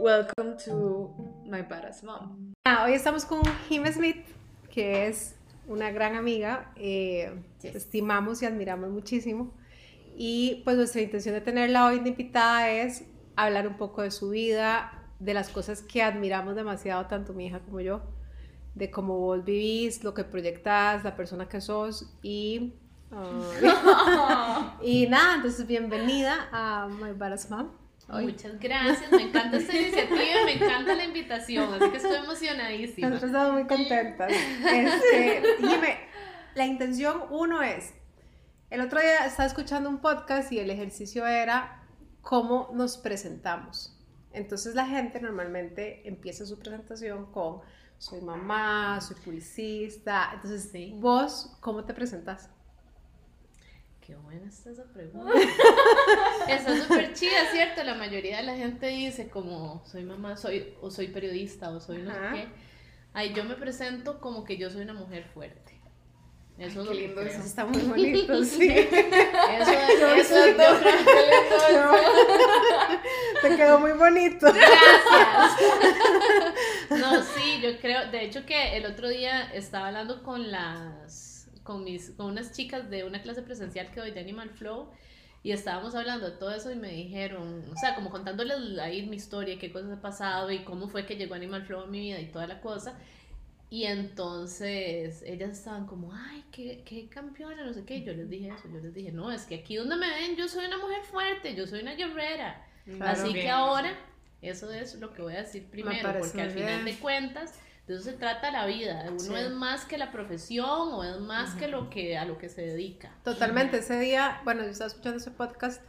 Welcome to my badass mom. Ah, hoy estamos con Jim Smith, que es una gran amiga, eh, Yes. estimamos y admiramos muchísimo. Y pues nuestra intención de tenerla hoy de invitada es hablar un poco de su vida, de las cosas que admiramos demasiado, tanto mi hija como yo, de cómo vos vivís, lo que proyectás, la persona que sos y... ah, y nada, entonces bienvenida a My Badass Mom. Hoy. Muchas gracias, me encanta esta iniciativa me encanta la invitación, así que estoy emocionadísima. Nosotros estamos muy contentas. Este, dime, la intención uno es, el otro día estaba escuchando un podcast y el ejercicio era cómo nos presentamos. Entonces la gente normalmente empieza su presentación con soy mamá, soy publicista. Entonces, Sí. vos, ¿cómo te presentas? Qué buena está esa pregunta. Está súper chida, ¿cierto? La mayoría de la gente dice como soy mamá, soy o soy periodista o soy no sé qué. Ay, yo me presento como que yo soy una mujer fuerte. Eso es qué lindo. Eso está muy bonito, sí. Eso, eso yo creo Te quedó muy bonito. Gracias. No, sí, yo creo, de hecho que el otro día estaba hablando con las, con mis, con unas chicas de una clase presencial que doy de Animal Flow y estábamos hablando de todo eso y me dijeron, o sea, como contándoles ahí mi historia, qué cosas ha pasado y cómo fue que llegó Animal Flow a mi vida y toda la cosa. Y entonces ellas estaban como, ay, qué, qué campeona, no sé qué. Y yo les dije eso, yo les dije, no, es que aquí donde me ven, yo soy una mujer fuerte, yo soy una guerrera. Claro. Así Bien, que ahora, eso es lo que voy a decir primero, porque al final bien. de cuentas, de eso se trata la vida. Uno Sí. es más que la profesión o es más que lo que a lo que se dedica. Totalmente, ese día, bueno, yo estaba escuchando ese podcast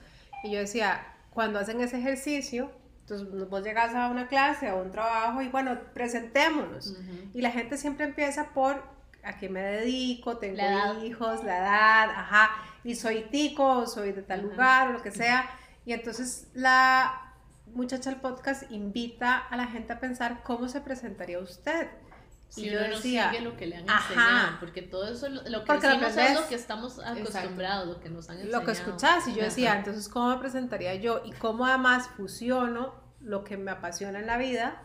y yo decía, cuando hacen ese ejercicio, entonces vos llegas a una clase, a un trabajo y bueno, presentémonos. Y la gente siempre empieza por a qué me dedico, tengo La hijos, la edad, ajá, y soy tico, o soy de tal lugar, o lo que sea. Y entonces la muchacha del podcast invita a la gente a pensar cómo se presentaría usted. Si y uno yo no decía, sigue lo que le han ajá. enseñado, porque todo eso, lo, lo que Porque lo decimos es aprendes. lo que estamos acostumbrados, lo que nos han enseñado. lo que escuchás y yo decía, Ajá. entonces, ¿cómo me presentaría yo? Y cómo además fusiono lo que me apasiona en la vida,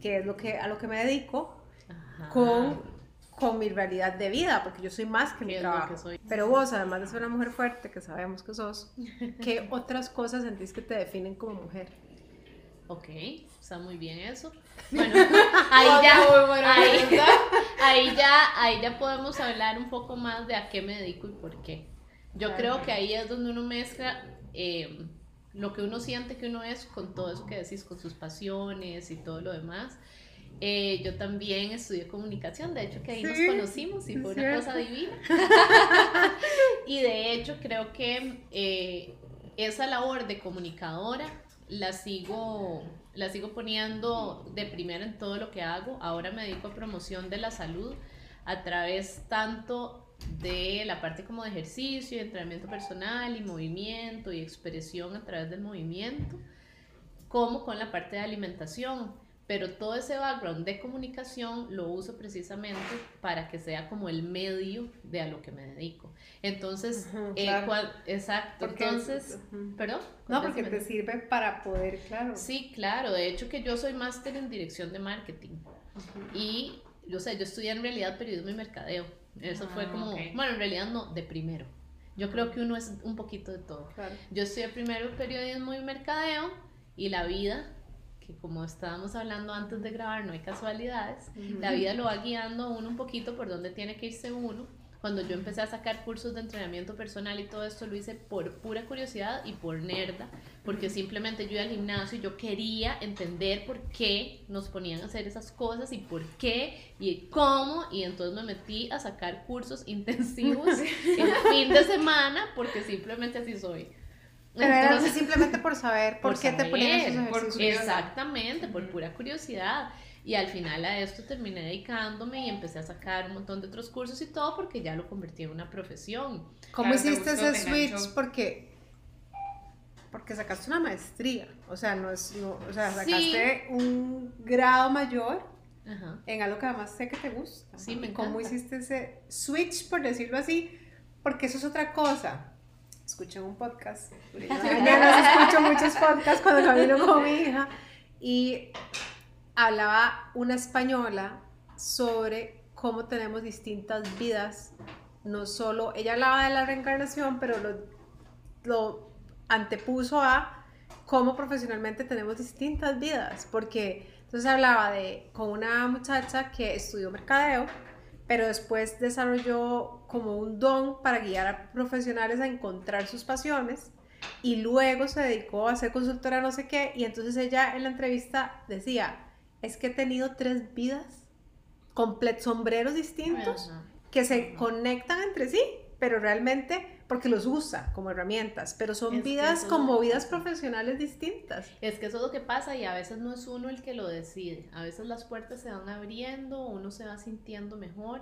que es lo que, a lo que me dedico, Ajá. con, con mi realidad de vida, porque yo soy más que mi trabajo. que soy. Pero vos, además de ser una mujer fuerte, que sabemos que sos, ¿qué otras cosas sentís que te definen como mujer? Ok, está muy bien eso. Bueno, ahí ya, ahí, ahí ya, ahí ya podemos hablar un poco más de a qué me dedico y por qué. Yo creo que ahí es donde uno mezcla eh, lo que uno siente que uno es con todo eso que decís, con sus pasiones y todo lo demás. Eh, yo también estudié comunicación, de hecho que ahí Sí, nos conocimos y fue una cierto. cosa divina. y de hecho creo que eh, esa labor de comunicadora la sigo, la sigo poniendo de primera en todo lo que hago. Ahora me dedico a promoción de la salud a través tanto de la parte como de ejercicio y entrenamiento personal y movimiento y expresión a través del movimiento, como con la parte de alimentación. Pero todo ese background de comunicación lo uso precisamente para que sea como el medio de a lo que me dedico. Entonces, eh, cual- exacto. Porque- Entonces, Ujú. ¿perdón? No, porque te sirve para poder, claro. Sí, claro. De hecho que yo soy máster en dirección de marketing. Y, o sea, yo estudié en realidad periodismo y mercadeo. Eso fue Ah, como, bueno, en realidad no, de primero. Yo creo que uno es un poquito de todo. Claro. Yo estudié primero periodismo y mercadeo y la vida, que como estábamos hablando antes de grabar, no hay casualidades, la vida lo va guiando a uno un poquito por dónde tiene que irse uno. Cuando yo empecé a sacar cursos de entrenamiento personal y todo esto lo hice por pura curiosidad y por nerda, porque simplemente yo iba al gimnasio y yo quería entender por qué nos ponían a hacer esas cosas y por qué y cómo, y entonces me metí a sacar cursos intensivos el fin de semana porque simplemente así soy. Pero era Entonces- simplemente por saber por, por qué te ponían esos saber, por- exactamente, por pura curiosidad. Y al final a esto terminé dedicándome y empecé a sacar un montón de otros cursos y todo porque ya lo convertí en una profesión. ¿Cómo Claro, te hiciste ese switch? Porque porque sacaste una maestría, o sea, no es, no, o sea, Sí. sacaste un grado mayor Ajá. en algo que además sé que te gusta. Sí, me ¿Y ¿Cómo encanta. hiciste ese switch, por decirlo así? Porque eso es otra cosa. Escuché un podcast. porque yo en escucho muchos podcasts cuando camino con mi hija. y hablaba una española sobre cómo tenemos distintas vidas, no solo, ella hablaba de la reencarnación, pero lo, lo antepuso a cómo profesionalmente tenemos distintas vidas, porque entonces hablaba de con una muchacha que estudió mercadeo, pero después desarrolló como un don para guiar a profesionales a encontrar sus pasiones y luego se dedicó a ser consultora no sé qué y entonces ella en la entrevista decía, es que he tenido tres vidas, complet sombreros distintos Ajá. que se conectan entre sí, pero realmente porque los usa como herramientas, pero son Es vidas como vidas profesionales distintas. Es que eso es lo que pasa y a veces no es uno el que lo decide. A veces las puertas se van abriendo, uno se va sintiendo mejor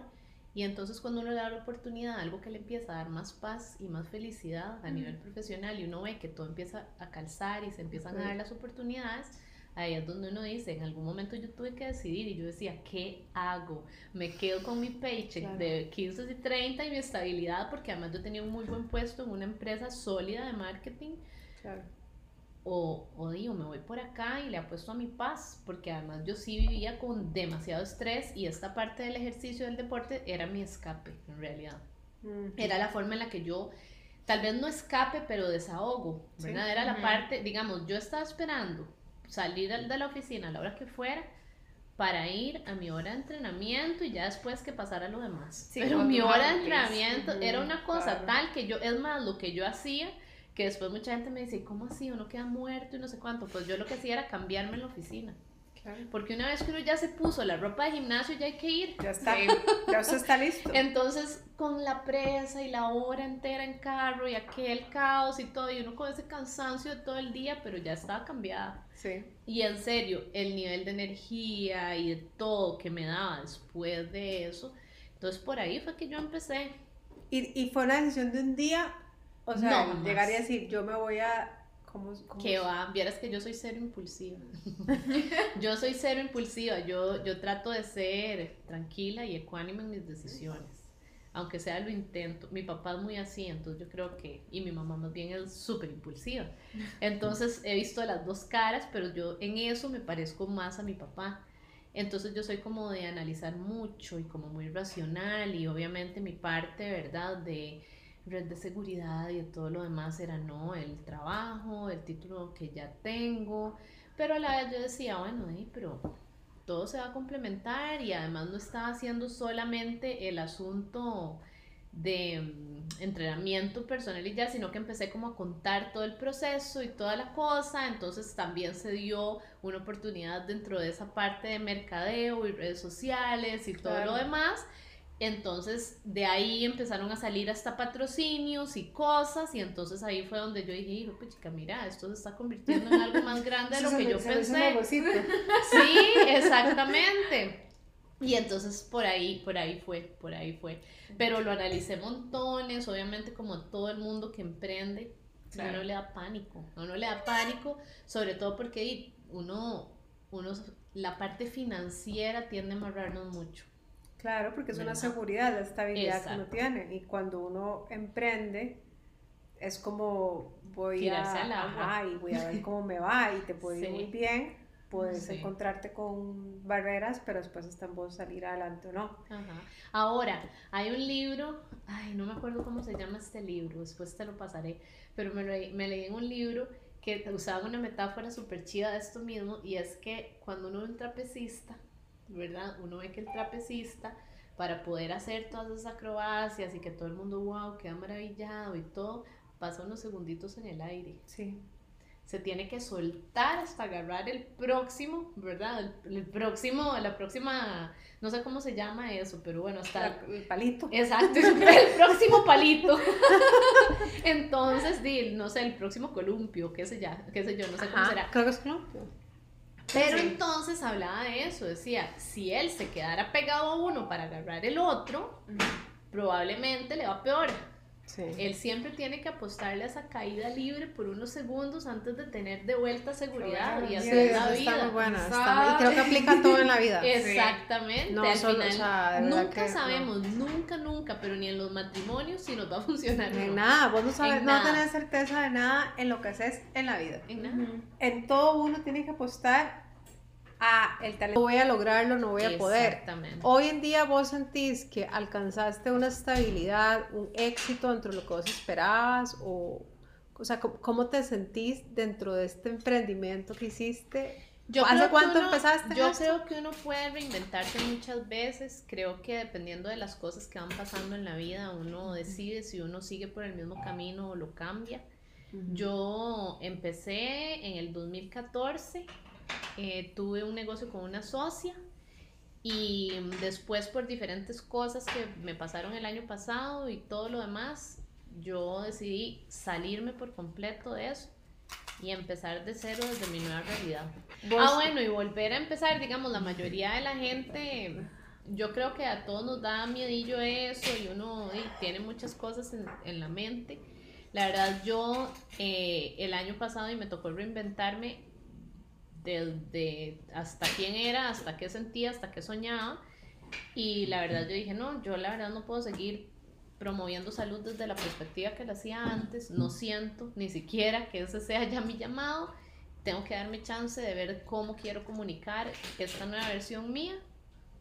y entonces cuando uno le da la oportunidad algo que le empieza a dar más paz y más felicidad a nivel profesional y uno ve que todo empieza a calzar y se empiezan a dar las oportunidades, ahí es donde uno dice, en algún momento yo tuve que decidir y yo decía, ¿qué hago? Me quedo con mi paycheck Claro. de 15 y 30 y mi estabilidad porque además yo tenía un muy buen puesto en una empresa sólida de marketing o, o digo, me voy por acá y le apuesto a mi paz, porque además yo sí vivía con demasiado estrés y esta parte del ejercicio del deporte era mi escape, en realidad. Ujú. Era la forma en la que yo, tal vez no escape, pero desahogo, Sí. ¿verdad? Era la parte, digamos, yo estaba esperando salir al- de la oficina a la hora que fuera para ir a mi hora de entrenamiento y ya después que pasara lo demás. Sí, Pero mi hora de entrenamiento era una cosa claro. tal que yo, es más, lo que yo hacía, que después mucha gente me dice, ¿cómo así? Uno queda muerto y no sé cuánto. Pues yo lo que hacía era cambiarme en la oficina. Claro. Porque una vez que uno ya se puso la ropa de gimnasio, ya hay que ir. Ya está, Sí. ya usted está listo. Entonces, con la presa y la hora entera en carro y aquel caos y todo, y uno con ese cansancio de todo el día, pero ya estaba cambiada. Sí. Y en serio, el nivel de energía y de todo que me daba después de eso, entonces por ahí fue que yo empecé. Y, y fue una decisión de un día, o sea, No, llegar y decir, yo me voy a... ¿cómo, cómo Que va, vieras que yo soy cero impulsiva. yo soy cero impulsiva, yo, yo trato de ser tranquila y ecuánime en mis decisiones. Aunque sea lo intento. Mi papá es muy así, entonces yo creo que, y mi mamá más bien es súper impulsiva. Entonces he visto las dos caras, pero yo en eso me parezco más a mi papá. Entonces yo soy como de analizar mucho y como muy racional y obviamente mi parte, ¿verdad? De red de seguridad y todo lo demás era no, el trabajo, el título que ya tengo, pero a la vez yo decía, bueno, eh, pero todo se va a complementar y además no estaba haciendo solamente el asunto de mm, entrenamiento personal y ya, sino que empecé como a contar todo el proceso y toda la cosa, entonces también se dio una oportunidad dentro de esa parte de mercadeo y redes sociales y todo Claro. lo demás. Entonces de ahí empezaron a salir hasta patrocinios y cosas y entonces ahí fue donde yo dije, hijo, pues chica, mira, esto se está convirtiendo en algo más grande de lo que yo pensé. Sí, exactamente. Y entonces por ahí, por ahí fue, por ahí fue. Pero lo analicé montones, obviamente como todo el mundo que emprende, a Claro. uno le da pánico, a uno le da pánico, sobre todo porque di, uno, uno, la parte financiera tiende a amarrarnos mucho. Claro, porque es una seguridad, la estabilidad que uno tiene. Y cuando uno emprende, es como voy Tirarse a, al agua. ajá, y voy a ver cómo me va y te puede ir muy bien. Puedes Sí. encontrarte con barreras, pero después está en vos salir adelante o no. Ajá. Ahora, hay un libro, ay, no me acuerdo cómo se llama este libro, después te lo pasaré, pero me, leí- me leí en un libro que usaba una metáfora súper chida de esto mismo, y es que cuando uno es un trapecista, ¿verdad? Uno ve que el trapecista, para poder hacer todas esas acrobacias y que todo el mundo, wow, queda maravillado y todo, pasa unos segunditos en el aire Sí. se tiene que soltar hasta agarrar el próximo, ¿verdad? El, el próximo, la próxima, no sé cómo se llama eso, pero bueno, hasta... El palito. Exacto, el próximo palito. Entonces, di, no sé, el próximo columpio, qué sé, ya, qué sé yo, no sé cómo será. Creo que es columpio. Pero Sí. entonces hablaba de eso, decía, si él se quedara pegado a uno para agarrar el otro, probablemente le va peor. Sí. Él siempre tiene que apostarle a esa caída libre por unos segundos antes de tener de vuelta seguridad y Sí, Sí, hacer eso la está muy vida. buena. está y creo que aplica todo en la vida. Exactamente. No al solo, final, o sea, nunca que no. sabemos, nunca, nunca, pero ni en los matrimonios si nos va a funcionar. En no. nada, vos no sabes, En no nada. tenés certeza de nada en lo que haces en la vida. En nada. En todo uno tiene que apostar a el talento, no voy a lograrlo, no voy a poder. Exactamente. Hoy en día vos sentís que alcanzaste una estabilidad, un éxito dentro de lo que vos esperabas o, o sea, ¿cómo, te sentís dentro de este emprendimiento que hiciste? Yo ¿Hace cuánto uno- empezaste Yo esto? creo que uno puede reinventarse muchas veces. Creo que dependiendo de las cosas que van pasando en la vida, uno decide si uno sigue por el mismo camino o lo cambia. Yo empecé en el 2014, eh, tuve un negocio con una socia y después por diferentes cosas que me pasaron el año pasado y todo lo demás, yo decidí salirme por completo de eso y empezar de cero desde mi nueva realidad. Vos- Ah, bueno, y volver a empezar, digamos, la mayoría de la gente, yo creo que a todos nos da miedillo eso y uno y, tiene muchas cosas en, en la mente. La verdad, yo eh, el año pasado y me tocó reinventarme desde hasta quién era, hasta qué sentía, hasta qué soñaba. Y la verdad yo dije, no, yo la verdad no puedo seguir promoviendo salud desde la perspectiva que lo hacía antes. No siento ni siquiera que ese sea ya mi llamado. Tengo que darme chance de ver cómo quiero comunicar esta nueva versión mía.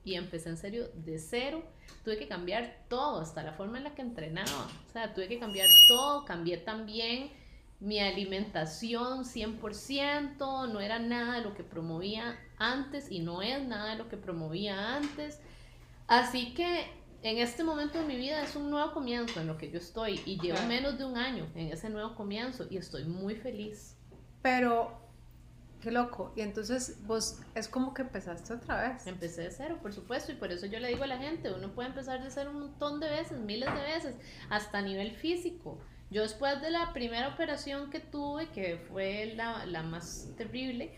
Y empecé en serio de cero. Tuve que cambiar todo, hasta la forma en la que entrenaba. O sea, tuve que cambiar todo. Cambié también mi alimentación 100%, no era nada de lo que promovía antes y no es nada de lo que promovía antes. Así que en este momento de mi vida es un nuevo comienzo en lo que yo estoy y llevo menos de un año en ese nuevo comienzo y estoy muy feliz. Pero, qué loco. Y entonces vos es como que empezaste otra vez. Empecé de cero, por supuesto, y por eso yo le digo a la gente, uno puede empezar de cero un montón de veces, miles de veces, hasta a nivel físico. Yo después de la primera operación que tuve, que fue la, la más terrible,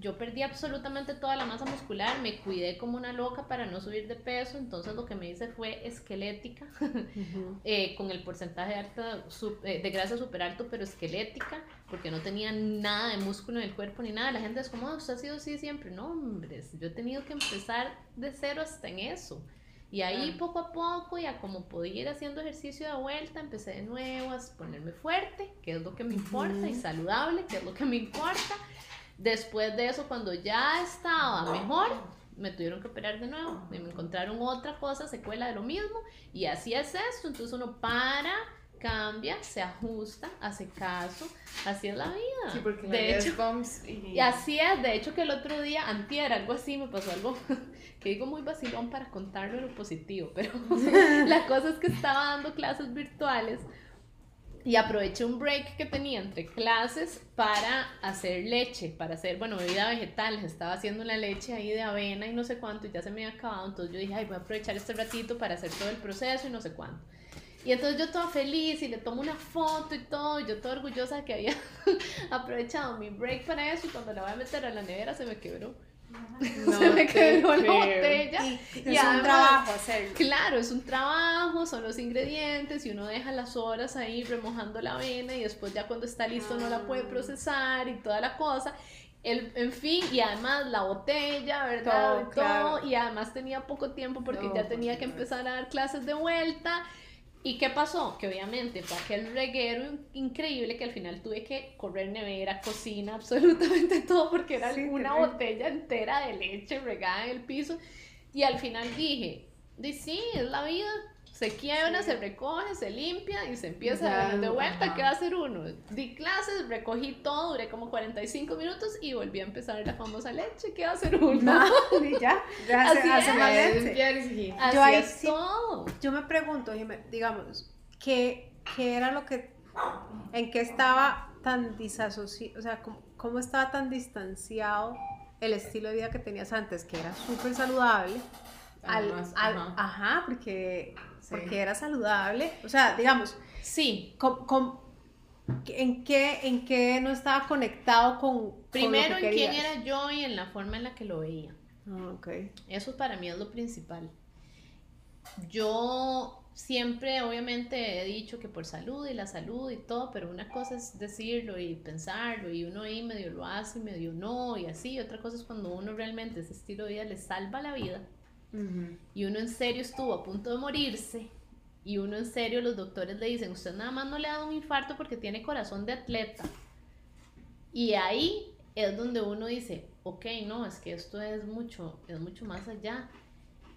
yo perdí absolutamente toda la masa muscular, me cuidé como una loca para no subir de peso, entonces lo que me hice fue esquelética, eh, con el porcentaje alta, su- eh, de grasa súper alto, pero esquelética, porque no tenía nada de músculo en el cuerpo ni nada. La gente es como, "Ah, usted ha sido así siempre. No, hombre, yo he tenido que empezar de cero hasta en eso. Y ahí poco a poco, ya como podía ir haciendo ejercicio de vuelta, empecé de nuevo a ponerme fuerte, que es lo que me importa, y saludable, que es lo que me importa. Después de eso, cuando ya estaba mejor, me tuvieron que operar de nuevo y me encontraron otra cosa, secuela de lo mismo. Y así es esto. Entonces uno para, cambia, se ajusta, hace caso. Así es la vida. Sí, porque la de hecho, bumps y... y así es. De hecho, que el otro día, antier, algo así, me pasó algo que digo muy vacilón para contarlo lo positivo. Pero la cosa es que estaba dando clases virtuales y aproveché un break que tenía entre clases para hacer leche, para hacer, bueno, bebida vegetal. Estaba haciendo una leche ahí de avena y no sé cuánto, y ya se me había acabado. Entonces yo dije, ay, voy a aprovechar este ratito para hacer todo el proceso y no sé cuánto. Y entonces yo toda feliz y le tomo una foto y todo, y yo toda orgullosa de que había aprovechado mi break para eso y cuando la voy a meter a la nevera se me quebró. No se me quebró la creo. botella. Y es un trabajo hacerlo. Claro, es un trabajo, son los ingredientes y uno deja las horas ahí remojando la avena y después ya cuando está listo no la puede Ah. procesar y toda la cosa. El, en fin, y además la botella, ¿verdad? Todo, Y todo, claro. y además tenía poco tiempo porque No, ya tenía por que empezar a dar clases de vuelta. ¿Y qué pasó? Que obviamente fue aquel reguero in- increíble que al final tuve que correr nevera, cocina, absolutamente todo porque era Sí, una botella entera de leche regada en el piso. Y al final dije, di sí, es la vida. Se quiebra, Sí. se recoge, se limpia y se empieza Ya, a dar de vuelta. ajá. ¿Qué va a hacer uno? Di clases, recogí todo, duré como 45 minutos y volví a empezar la famosa leche. ¿Qué va a hacer uno? No, y ya, ya Así hace más leche. Así Yo ahí es sí- todo. Yo me pregunto, digamos, ¿qué, ¿qué era lo que, en qué estaba tan disasociado, o sea, cómo, cómo estaba tan distanciado el estilo de vida que tenías antes, que era súper saludable, al, Además, al- ajá. ajá, porque, Sí. porque era saludable, o sea, digamos, Sí, com- com- ¿en, qué, ¿en qué no estaba conectado con, con primero que en quién era yo y en la forma en la que lo veía. Ah, ok. Eso para mí es lo principal. Yo siempre, obviamente, he dicho que por salud y la salud y todo, pero una cosa es decirlo y pensarlo y uno ahí medio lo hace y medio no y así. Otra cosa es cuando uno realmente ese estilo de vida le salva la vida Y uno en serio estuvo a punto de morirse y uno en serio los doctores le dicen, usted nada más no le ha dado un infarto porque tiene corazón de atleta. Y ahí es donde uno dice, ok, no, es que esto es mucho, es mucho más allá.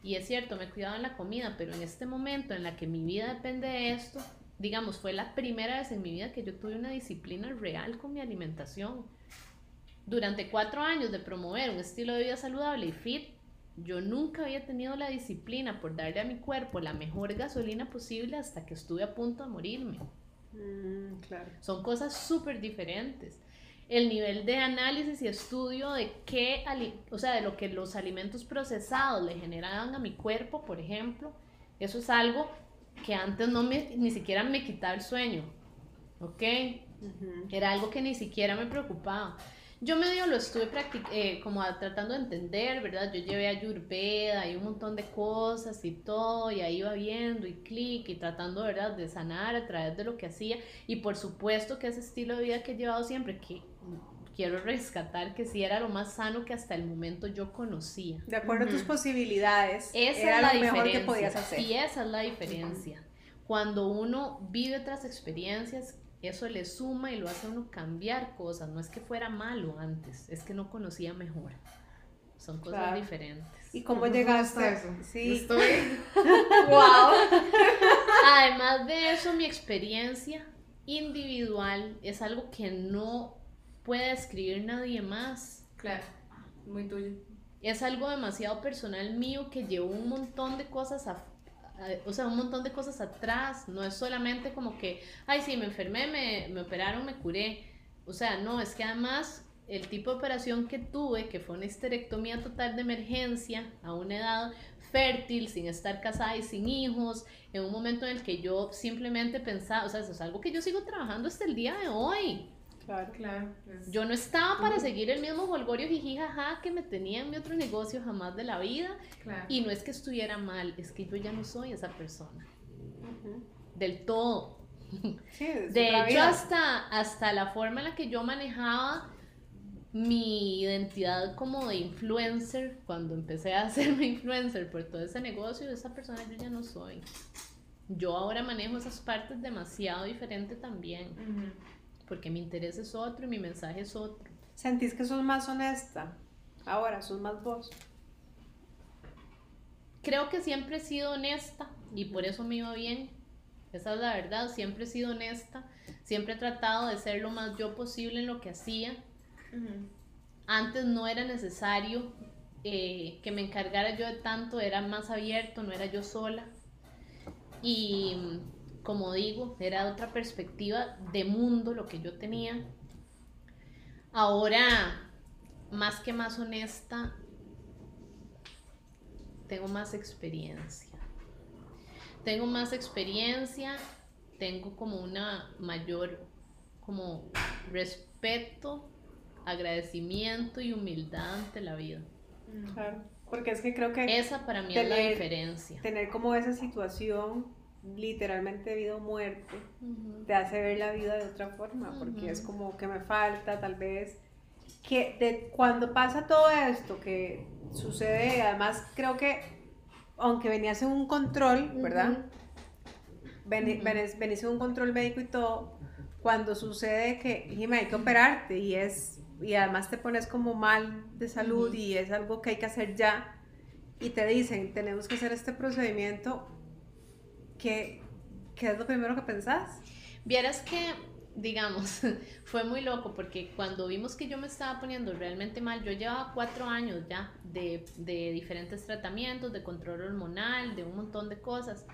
Y es cierto, me cuidaba en la comida, pero en este momento en la que mi vida depende de esto, digamos, fue la primera vez en mi vida que yo tuve una disciplina real con mi alimentación. Durante cuatro años de promover un estilo de vida saludable y fit, yo nunca había tenido la disciplina por darle a mi cuerpo la mejor gasolina posible hasta que estuve a punto de morirme. Mm, claro. Son cosas súper diferentes. El nivel de análisis y estudio de qué, o sea, de lo que los alimentos procesados le generaban a mi cuerpo, por ejemplo, eso es algo que antes no me, ni siquiera me quitaba el sueño, ¿ok? Era algo que ni siquiera me preocupaba. Yo medio lo estuve eh, como tratando de entender, ¿verdad? Yo llevé a Yurveda y un montón de cosas y todo, y ahí iba viendo y clic y tratando, ¿verdad?, de sanar a través de lo que hacía. Y por supuesto que ese estilo de vida que he llevado siempre, que quiero rescatar que sí era lo más sano que hasta el momento yo conocía. De acuerdo a tus posibilidades, esa era es la lo diferencia. mejor que podías hacer. Y esa es la diferencia. Cuando uno vive otras experiencias eso le suma y lo hace a uno cambiar cosas. No es que fuera malo antes, es que no conocía mejor. Son cosas diferentes. ¿Y cómo llegaste a eso? Sí. Estoy. wow. Además de eso, mi experiencia individual es algo que no puede escribir nadie más. Claro, muy tuyo. Es algo demasiado personal mío que llevó un montón de cosas a o sea, un montón de cosas atrás, no es solamente como que, ay, sí, me enfermé, me, me operaron, me curé. O sea, no, es que además el tipo de operación que tuve, que fue una histerectomía total de emergencia a una edad fértil, sin estar casada y sin hijos, en un momento en el que yo simplemente pensaba, o sea, eso es algo que yo sigo trabajando hasta el día de hoy. Claro, claro. Yo no estaba para seguir el mismo holgorio jijijaja que me tenía en mi otro negocio jamás de la vida. Y no es que estuviera mal, es que yo ya no soy esa persona. Del todo. de hecho, hasta, hasta la forma en la que yo manejaba mi identidad como de influencer, cuando empecé a hacerme influencer por todo ese negocio, esa persona yo ya no soy. Yo ahora manejo esas partes demasiado diferente también porque mi interés es otro y mi mensaje es otro. ¿Sentís que sos más honesta? Ahora, sos más vos. Creo que siempre he sido honesta y por eso me iba bien. Esa es la verdad, siempre he sido honesta, siempre he tratado de ser lo más yo posible en lo que hacía. Antes no era necesario eh, que me encargara yo de tanto, era más abierto, no era yo sola. Y como digo, era otra perspectiva de mundo lo que yo tenía. Ahora, más que más honesta, tengo más experiencia. Tengo más experiencia, tengo como una mayor como respeto, agradecimiento y humildad ante la vida. Claro, porque es que creo que esa para mí es la diferencia. Tener como esa situación literalmente vida o muerte, te hace ver la vida de otra forma, porque es como que me falta tal vez, que de, cuando pasa todo esto que sucede, además creo que, aunque venías en un control, ¿verdad? venís, en un control médico y todo, cuando sucede que, me hay que operarte y es, y además te pones como mal de salud y es algo que hay que hacer ya, y te dicen, tenemos que hacer este procedimiento, ¿qué, ¿qué es lo primero que pensás? Vieras que, digamos, fue muy loco porque cuando vimos que yo me estaba poniendo realmente mal, yo llevaba cuatro años ya de, de diferentes tratamientos, de control hormonal, de un montón de cosas.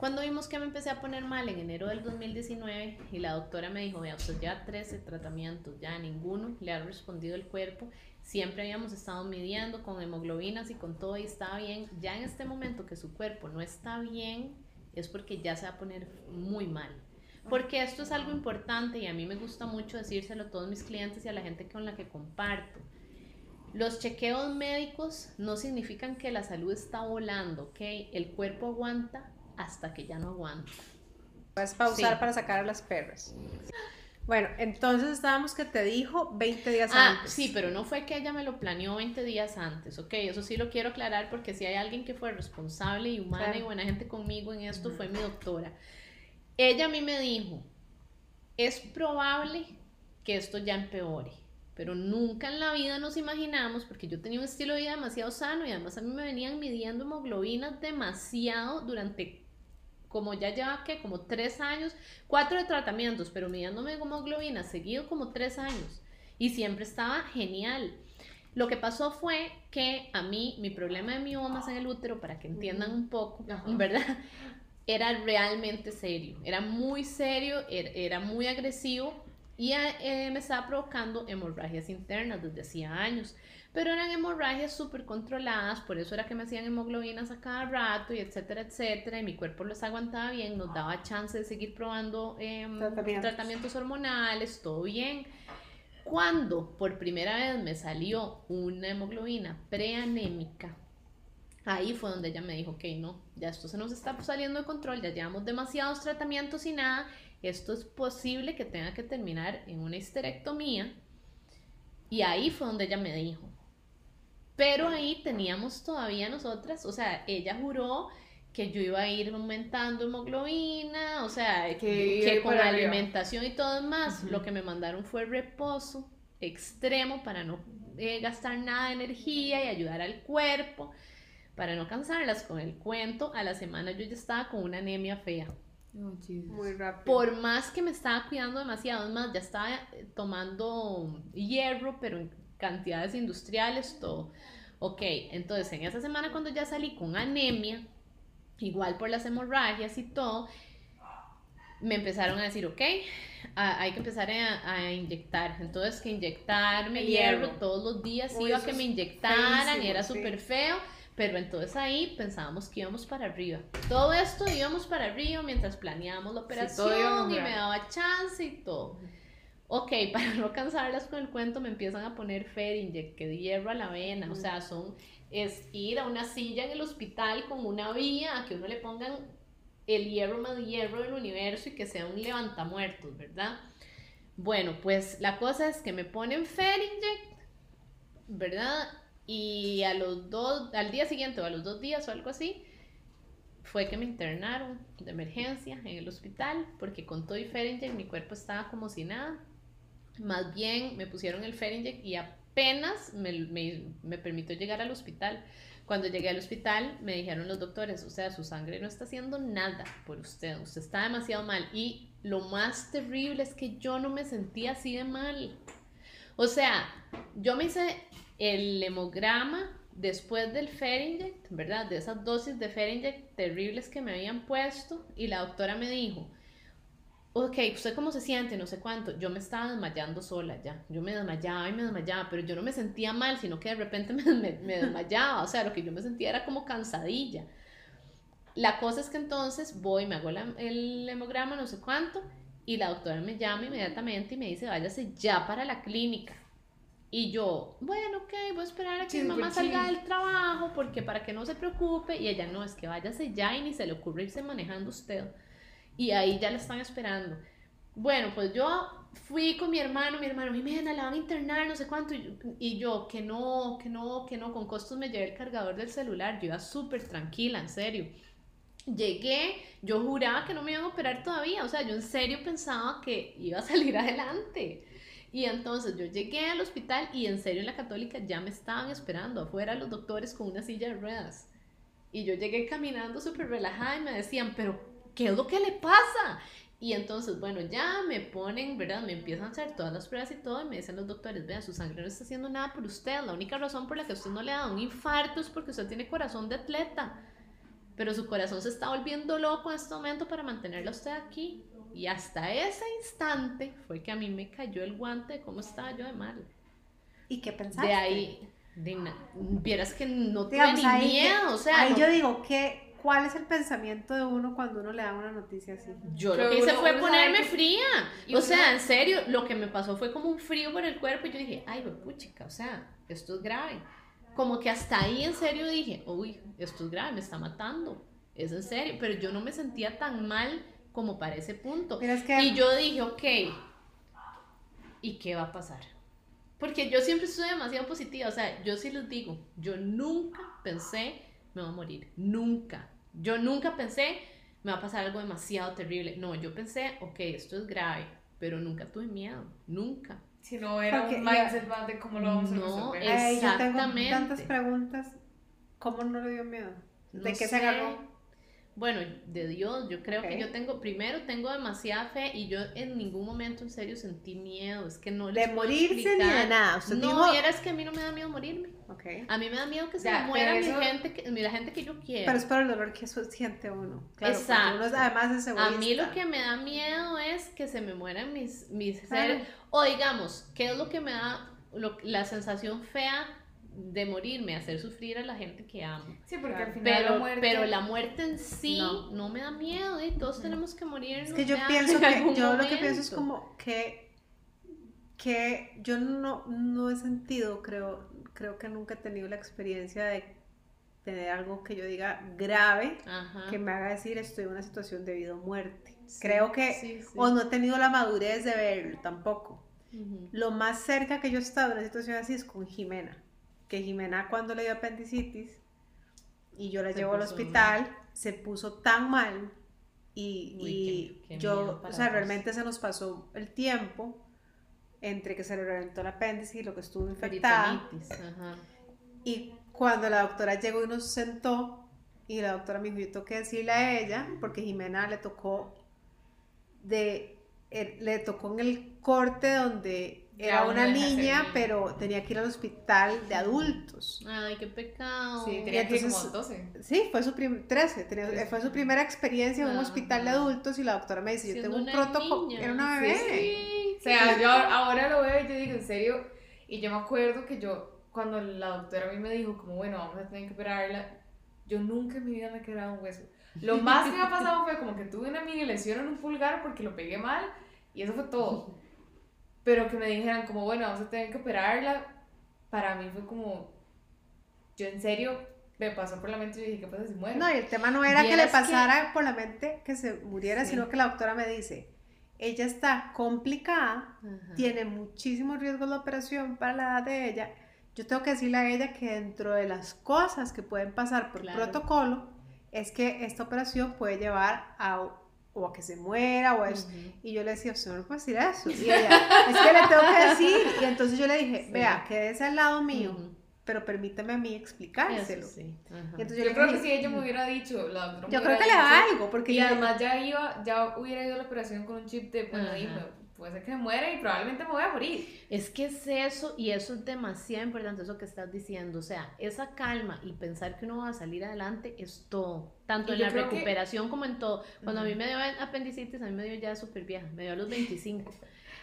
Cuando vimos que me empecé a poner mal en enero del 2019 y la doctora me dijo, vea, usted ya 13 tratamientos, ya ninguno le ha respondido el cuerpo, siempre habíamos estado midiendo con hemoglobinas y con todo y estaba bien, ya en este momento que su cuerpo no está bien, es porque ya se va a poner muy mal. Porque esto es algo importante y a mí me gusta mucho decírselo a todos mis clientes y a la gente con la que comparto. Los chequeos médicos no significan que la salud está volando, ¿ok? El cuerpo aguanta hasta que ya no aguanta. Puedes pausar para sacar a las perras. Bueno, entonces estábamos que te dijo 20 días ah, antes. Sí, pero no fue que ella me lo planeó 20 días antes, ok, eso sí lo quiero aclarar porque si hay alguien que fue responsable y humana y buena gente conmigo en esto fue mi doctora. Ella a mí me dijo, es probable que esto ya empeore, pero nunca en la vida nos imaginamos, porque yo tenía un estilo de vida demasiado sano y además a mí me venían midiendo hemoglobinas demasiado durante como ya lleva que como tres años, cuatro de tratamientos, pero midiéndome hemoglobina seguido como tres años y siempre estaba genial. Lo que pasó fue que a mí mi problema de miomas en el útero, para que entiendan un poco. ¿verdad? Era realmente serio, era muy serio, era, era muy agresivo y eh, me estaba provocando hemorragias internas desde hacía años. Pero eran hemorragias súper controladas, por eso era que me hacían hemoglobinas a cada rato y etcétera, etcétera. Y mi cuerpo los aguantaba bien, nos daba chance de seguir probando em, Tratamientos. tratamientos hormonales, todo bien. Cuando por primera vez me salió una hemoglobina preanémica, ahí fue donde ella me dijo, ok, no, ya esto se nos está saliendo de control, ya llevamos demasiados tratamientos y nada, esto es posible que tenga que terminar en una histerectomía. Y ahí fue donde ella me dijo. Pero ahí teníamos todavía nosotras, o sea, ella juró que yo iba a ir aumentando hemoglobina, o sea, Que que, con arriba. alimentación y todo más, lo que me mandaron fue reposo extremo para no eh, gastar nada de energía y ayudar al cuerpo, para no cansarlas con el cuento. A la semana yo ya estaba con una anemia fea. Oh. Muy rápido. Por más que me estaba cuidando demasiado, es más, ya estaba tomando hierro, pero cantidades industriales, todo. Ok, entonces en esa semana cuando ya salí con anemia, igual por las hemorragias y todo, me empezaron a decir, ok, a- hay que empezar a, a inyectar. Entonces que inyectarme hierro, hierro. todos los días Uy, iba que me inyectaran y feísimo, era sí. súper feo. Pero entonces ahí pensábamos que íbamos para arriba. Todo esto íbamos para arriba mientras planeábamos la Sí, operación y mejorar. me daba chance y todo. Ok, para no cansarlas con el cuento, me empiezan a poner Ferinject, que hierro a la vena. O sea, son, es ir a una silla en el hospital con una vía a que uno le pongan el hierro más hierro del universo y que sea un levantamuertos, ¿verdad? Bueno, pues la cosa es que me ponen Ferinject, ¿verdad? Y a los dos, al día siguiente o a los dos días o algo así, fue que me internaron de emergencia en el hospital porque con todo y Ferinject mi cuerpo estaba como si nada. Más bien me pusieron el Ferinject y apenas me, me, me permitió llegar al hospital. Cuando llegué al hospital me dijeron los doctores, o sea, su sangre no está haciendo nada por usted, usted está demasiado mal. Y lo más terrible es que yo no me sentía así de mal. O sea, yo me hice el hemograma después del Ferinject, ¿verdad? De esas dosis de Ferinject terribles que me habían puesto y la doctora me dijo, ok, ¿usted cómo se siente? No sé cuánto. Yo me estaba desmayando sola ya. Yo me desmayaba y me desmayaba, pero yo no me sentía mal, sino que de repente me, me- me desmayaba. O sea, lo que yo me sentía era como cansadilla. La cosa es que entonces voy, me hago la- el hemograma, no sé cuánto, y la doctora me llama inmediatamente y me dice, váyase ya para la clínica. Y yo, bueno, ok, voy a esperar a que Sí, mi mamá salga del trabajo, porque para que no se preocupe. Y ella, no, es que váyase ya y ni se le ocurre irse manejando usted. Y ahí ya la están esperando. Bueno, pues yo fui con mi hermano, mi hermano, Jimena, la van a internar, no sé cuánto. Y yo, y yo, que no, que no, que no, con costos me llevé el cargador del celular. Yo iba súper tranquila, en serio. Llegué, yo juraba que no me iban a operar todavía, o sea, yo en serio pensaba que iba a salir adelante. Y entonces yo llegué al hospital y en serio en la católica ya me estaban esperando afuera los doctores con una silla de ruedas. Y yo llegué caminando súper relajada y me decían, pero ¿qué es lo que le pasa? Y entonces, bueno, ya me ponen, ¿verdad? Me empiezan a hacer todas las pruebas y todo y me dicen los doctores, vea, su sangre no está haciendo nada por usted. La única razón por la que usted no le da un infarto es porque usted tiene corazón de atleta. Pero su corazón se está volviendo loco en este momento para mantenerla usted aquí. Y hasta ese instante fue que a mí me cayó el guante de cómo estaba yo de mal. ¿Y qué pensaste? De ahí, de vieras que no tuve Digamos, ni ahí, miedo, o sea, ahí no- yo digo, ¿qué, ¿cuál es el pensamiento de uno cuando uno le da una noticia así? Yo lo que hice uno- fue uno ponerme que- fría. y O uno- sea, en serio, lo que me pasó fue como un frío por el cuerpo y yo dije, ay, puchica, o sea, esto es grave. Como que hasta ahí en serio dije, uy, esto es grave, me está matando. Es en serio, pero yo no me sentía tan mal como para ese punto. Mira, es que Y yo dije, ok, ¿y qué va a pasar? Porque yo siempre estuve demasiado positiva, o sea, yo sí les digo, yo nunca pensé me voy a morir, nunca. Yo nunca pensé me va a pasar algo demasiado terrible. No, yo pensé, ok, esto es grave, pero nunca tuve miedo, nunca. Si no era Porque un mindset más de cómo lo vamos a No, resolver. es- Ay, yo tengo Exactamente. tantas preguntas. ¿Cómo no le dio miedo? ¿De No qué se agarró? Bueno, de Dios, yo creo Ok. que yo tengo, primero tengo demasiada fe y yo en ningún momento en serio sentí miedo, es que no De les puedo morirse ni de nada. Usted No, dijo. vieras que a mí no me da miedo morirme. Ok. A mí me da miedo que se Ya, me muera mi eso- gente, que, la gente que yo quiero. Pero es por el dolor que eso siente uno. Claro, Exacto. Uno es- además es A mí lo que me da miedo es que se me mueran mis, mis Claro. seres. O digamos, ¿qué es lo que me da lo- la sensación fea de morirme? Hacer sufrir a la gente que amo. Sí, porque Claro. al final Pero la muerte... pero la muerte en sí No. no, me da miedo, y todos tenemos que morir. Es que yo pienso que, yo lo que pienso es como que, que yo no, no he sentido, creo, creo que nunca he tenido la experiencia de tener algo que yo diga grave Ajá. que me haga decir estoy en una situación de vida o muerte. Sí, creo que, sí, sí. o no he tenido la madurez de verlo tampoco. Lo más cerca que yo he estado en una situación así es con Jimena. Que Jimena cuando le dio apendicitis y yo la Se llevo al hospital, se puso tan mal y, Uy, y qué- qué yo, o sea, realmente se nos pasó el tiempo entre que se le reventó el apéndice y lo que estuvo infectada. Ajá. Y cuando la doctora llegó y nos sentó, y la doctora me dijo, yo tengo que decirle a ella, porque Jimena le tocó de, eh, le tocó en el corte donde Era una niña, pero tenía que ir al hospital de adultos. Ay, qué pecado. Sí, tenía que ir como 12. Sí, fue su prim 13, tenía- Trece. fue su primera experiencia en un Ajá. hospital de adultos y la doctora me dice, yo tengo un protocolo, era una bebé. Sí, O sea, yo ahora lo veo y yo digo, en serio, y yo me acuerdo que yo, cuando la doctora a mí me dijo, como bueno, vamos a tener que operarla, yo nunca en mi vida me he quebrado un hueso. Lo más que me ha pasado fue como que tuve una mini lesión en un pulgar porque lo pegué mal, y eso fue todo. Pero que me dijeran, como bueno, vamos a tener que operarla, para mí fue como, yo en serio, me pasó por la mente y dije, ¿qué pasa si muero? No, y el tema no era que le que- pasara por la mente que se muriera, Sí. sino que la doctora me dice, ella está complicada, Ajá. tiene muchísimo riesgo de operación para la edad de ella. Yo tengo que decirle a ella que dentro de las cosas que pueden pasar por Claro. protocolo es que esta operación puede llevar a o a que se muera o a eso. Y yo le decía, usted no le puede decir eso. Y ella, es que le tengo que decir. Y entonces yo le dije, Sí. vea, quédese al lado mío, pero permítame a mí explicárselo. Y entonces Yo le creo dije, que si ella me hubiera dicho, la yo creo que le da dicho, algo, porque Y además ya iba, ya hubiera ido a la operación con un chip de, bueno. Puede ser que me muera y probablemente me voy a morir. Es que es eso, y eso es demasiado importante, eso que estás diciendo. O sea, esa calma y pensar que uno va a salir adelante es todo. Tanto Y en la que- recuperación como en todo. Cuando a mí me dio apendicitis, a mí me dio ya súper vieja, me dio a los 25.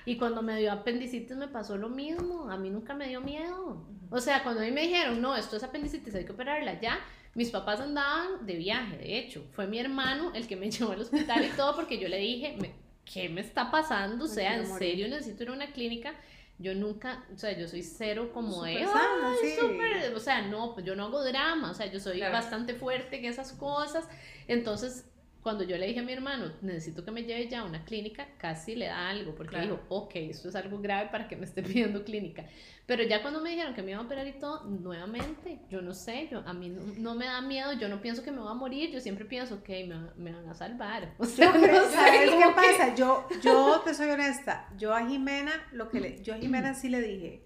Y cuando me dio apendicitis me pasó lo mismo, a mí nunca me dio miedo. O sea, cuando a mí me dijeron, no, esto es apendicitis, hay que operarla ya, mis papás andaban de viaje, de hecho. Fue mi hermano el que me llevó al hospital y todo porque yo le dije, "Me- ¿qué me está pasando? O sea, en morir. serio necesito ir a una clínica. Yo nunca, o sea, yo soy cero como de, Súper sana, "Ay, sí". súper", o sea, no, pues yo no hago drama, o sea, yo soy Claro. bastante fuerte en esas cosas. Entonces, cuando yo le dije a mi hermano, necesito que me lleve ya a una clínica, casi le da algo, porque Claro. dijo, ok, esto es algo grave para que me esté pidiendo clínica. Pero ya cuando me dijeron que me iban a operar y todo, nuevamente, yo no sé, yo, a mí no, no me da miedo, yo no pienso que me voy a morir, yo siempre pienso, ok, me, me van a salvar. O sea, Yo creo- no sé, ¿Sabes qué que- pasa? Yo, yo te soy honesta. Yo a Jimena, lo que le, yo a Jimena sí le dije,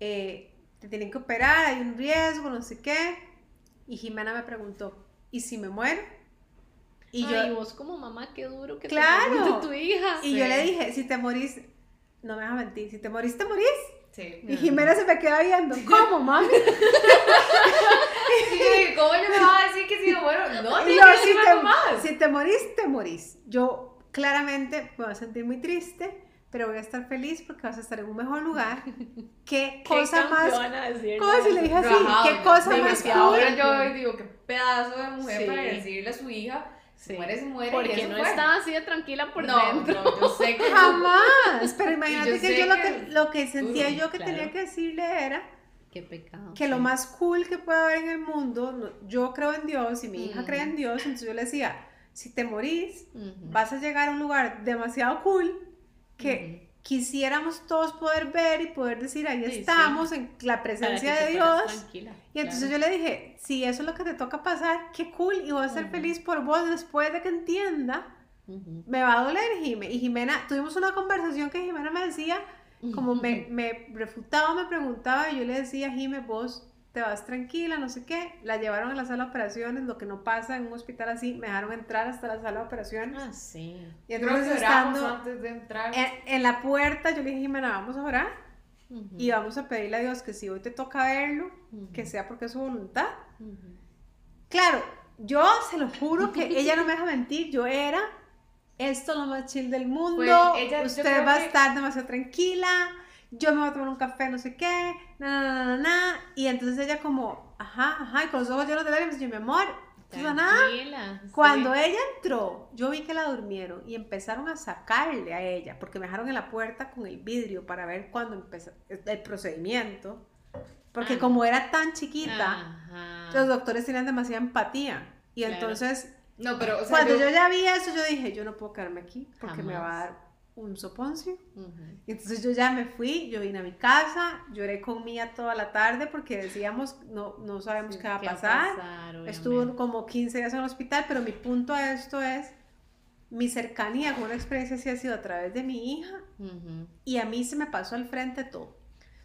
eh, te tienen que operar, hay un riesgo, no sé qué. Y Jimena me preguntó, ¿y si me muero? Y Ay, yo, vos como mamá, qué duro que Claro. te tu hija. y yo le dije, si te morís, no me vas a mentir, si te morís, te morís. Sí. Y Jimena se me queda viendo, ¿cómo, mami? Y yo digo, ¿cómo ella me va a decir que si me muero? No, Y yo, que si algo más. te, si te morís, te morís. Yo claramente me voy a sentir muy triste, pero voy a estar feliz porque vas a estar en un mejor lugar. ¿Qué ¿Qué cosa más? ¿Cómo si le dije así? Rajado, ¿Qué cosa más cool? Ahora yo digo, qué pedazo de mujer Sí. para decirle a su hija, Sí. muere, se muere. y Porque eso no fue. estaba así de tranquila por no, dentro. no, yo sé que Jamás. Pero imagínate yo que yo lo que- que, lo que sentía Duro, yo que claro. tenía que decirle era Qué pecado. que lo más cool que puede haber en el mundo, yo creo en Dios y mi hija Mm. cree en Dios, entonces yo le decía, si te morís, vas a llegar a un lugar demasiado cool que quisiéramos todos poder ver y poder decir, ahí Sí, sí. estamos en la presencia de Dios. Y entonces claro. yo le dije, si eso es lo que te toca pasar, qué cool, y voy a ser Ujú. feliz por vos después de que entienda, Ujú. me va a doler, Jime. Y Jimena, tuvimos una conversación que Jimena me decía, como me, me refutaba, me preguntaba, y yo le decía, Jime, vos te vas tranquila, no sé qué. La llevaron a la sala de operaciones, lo que no pasa en un hospital así, me dejaron entrar hasta la sala de operaciones. Ah, sí. Y Creo que entonces oramos estando antes de entrar. en, en la puerta, yo le dije, Jimena, vamos a orar Ujú, y vamos a pedirle a Dios que si hoy te toca verlo, ujú, que sea porque es su voluntad. ujú. Claro, yo se lo juro que ella no me deja mentir, yo era esto es lo más chill del mundo, Pues, ella- usted creo va a que- estar demasiado tranquila, yo me voy a tomar un café, no sé qué, na, na, na, na, na. y entonces ella como, ajá, ajá, y con los ojos llenos de lágrimas, y yo, mi amor, no pasa nada. Sí. Cuando ella entró, yo vi que la durmieron y empezaron a sacarle a ella, porque me dejaron en la puerta con el vidrio para ver cuándo empezó el procedimiento, porque Ah. como era tan chiquita, Ajá. los doctores tenían demasiada empatía. Y Claro. entonces, No, pero, o sea, cuando yo, yo... ya vi eso, yo dije, yo no puedo quedarme aquí porque me va a dar un soponcio. Y entonces yo ya me fui, yo vine a mi casa, lloré con Mía toda la tarde porque decíamos, no, no sabemos qué va a ¿Qué pasar. obviamente. Estuvo como 15 días en el hospital, pero mi punto a esto es, mi cercanía con una experiencia así ha sido a través de mi hija Ujú. y a mí se me pasó al frente todo.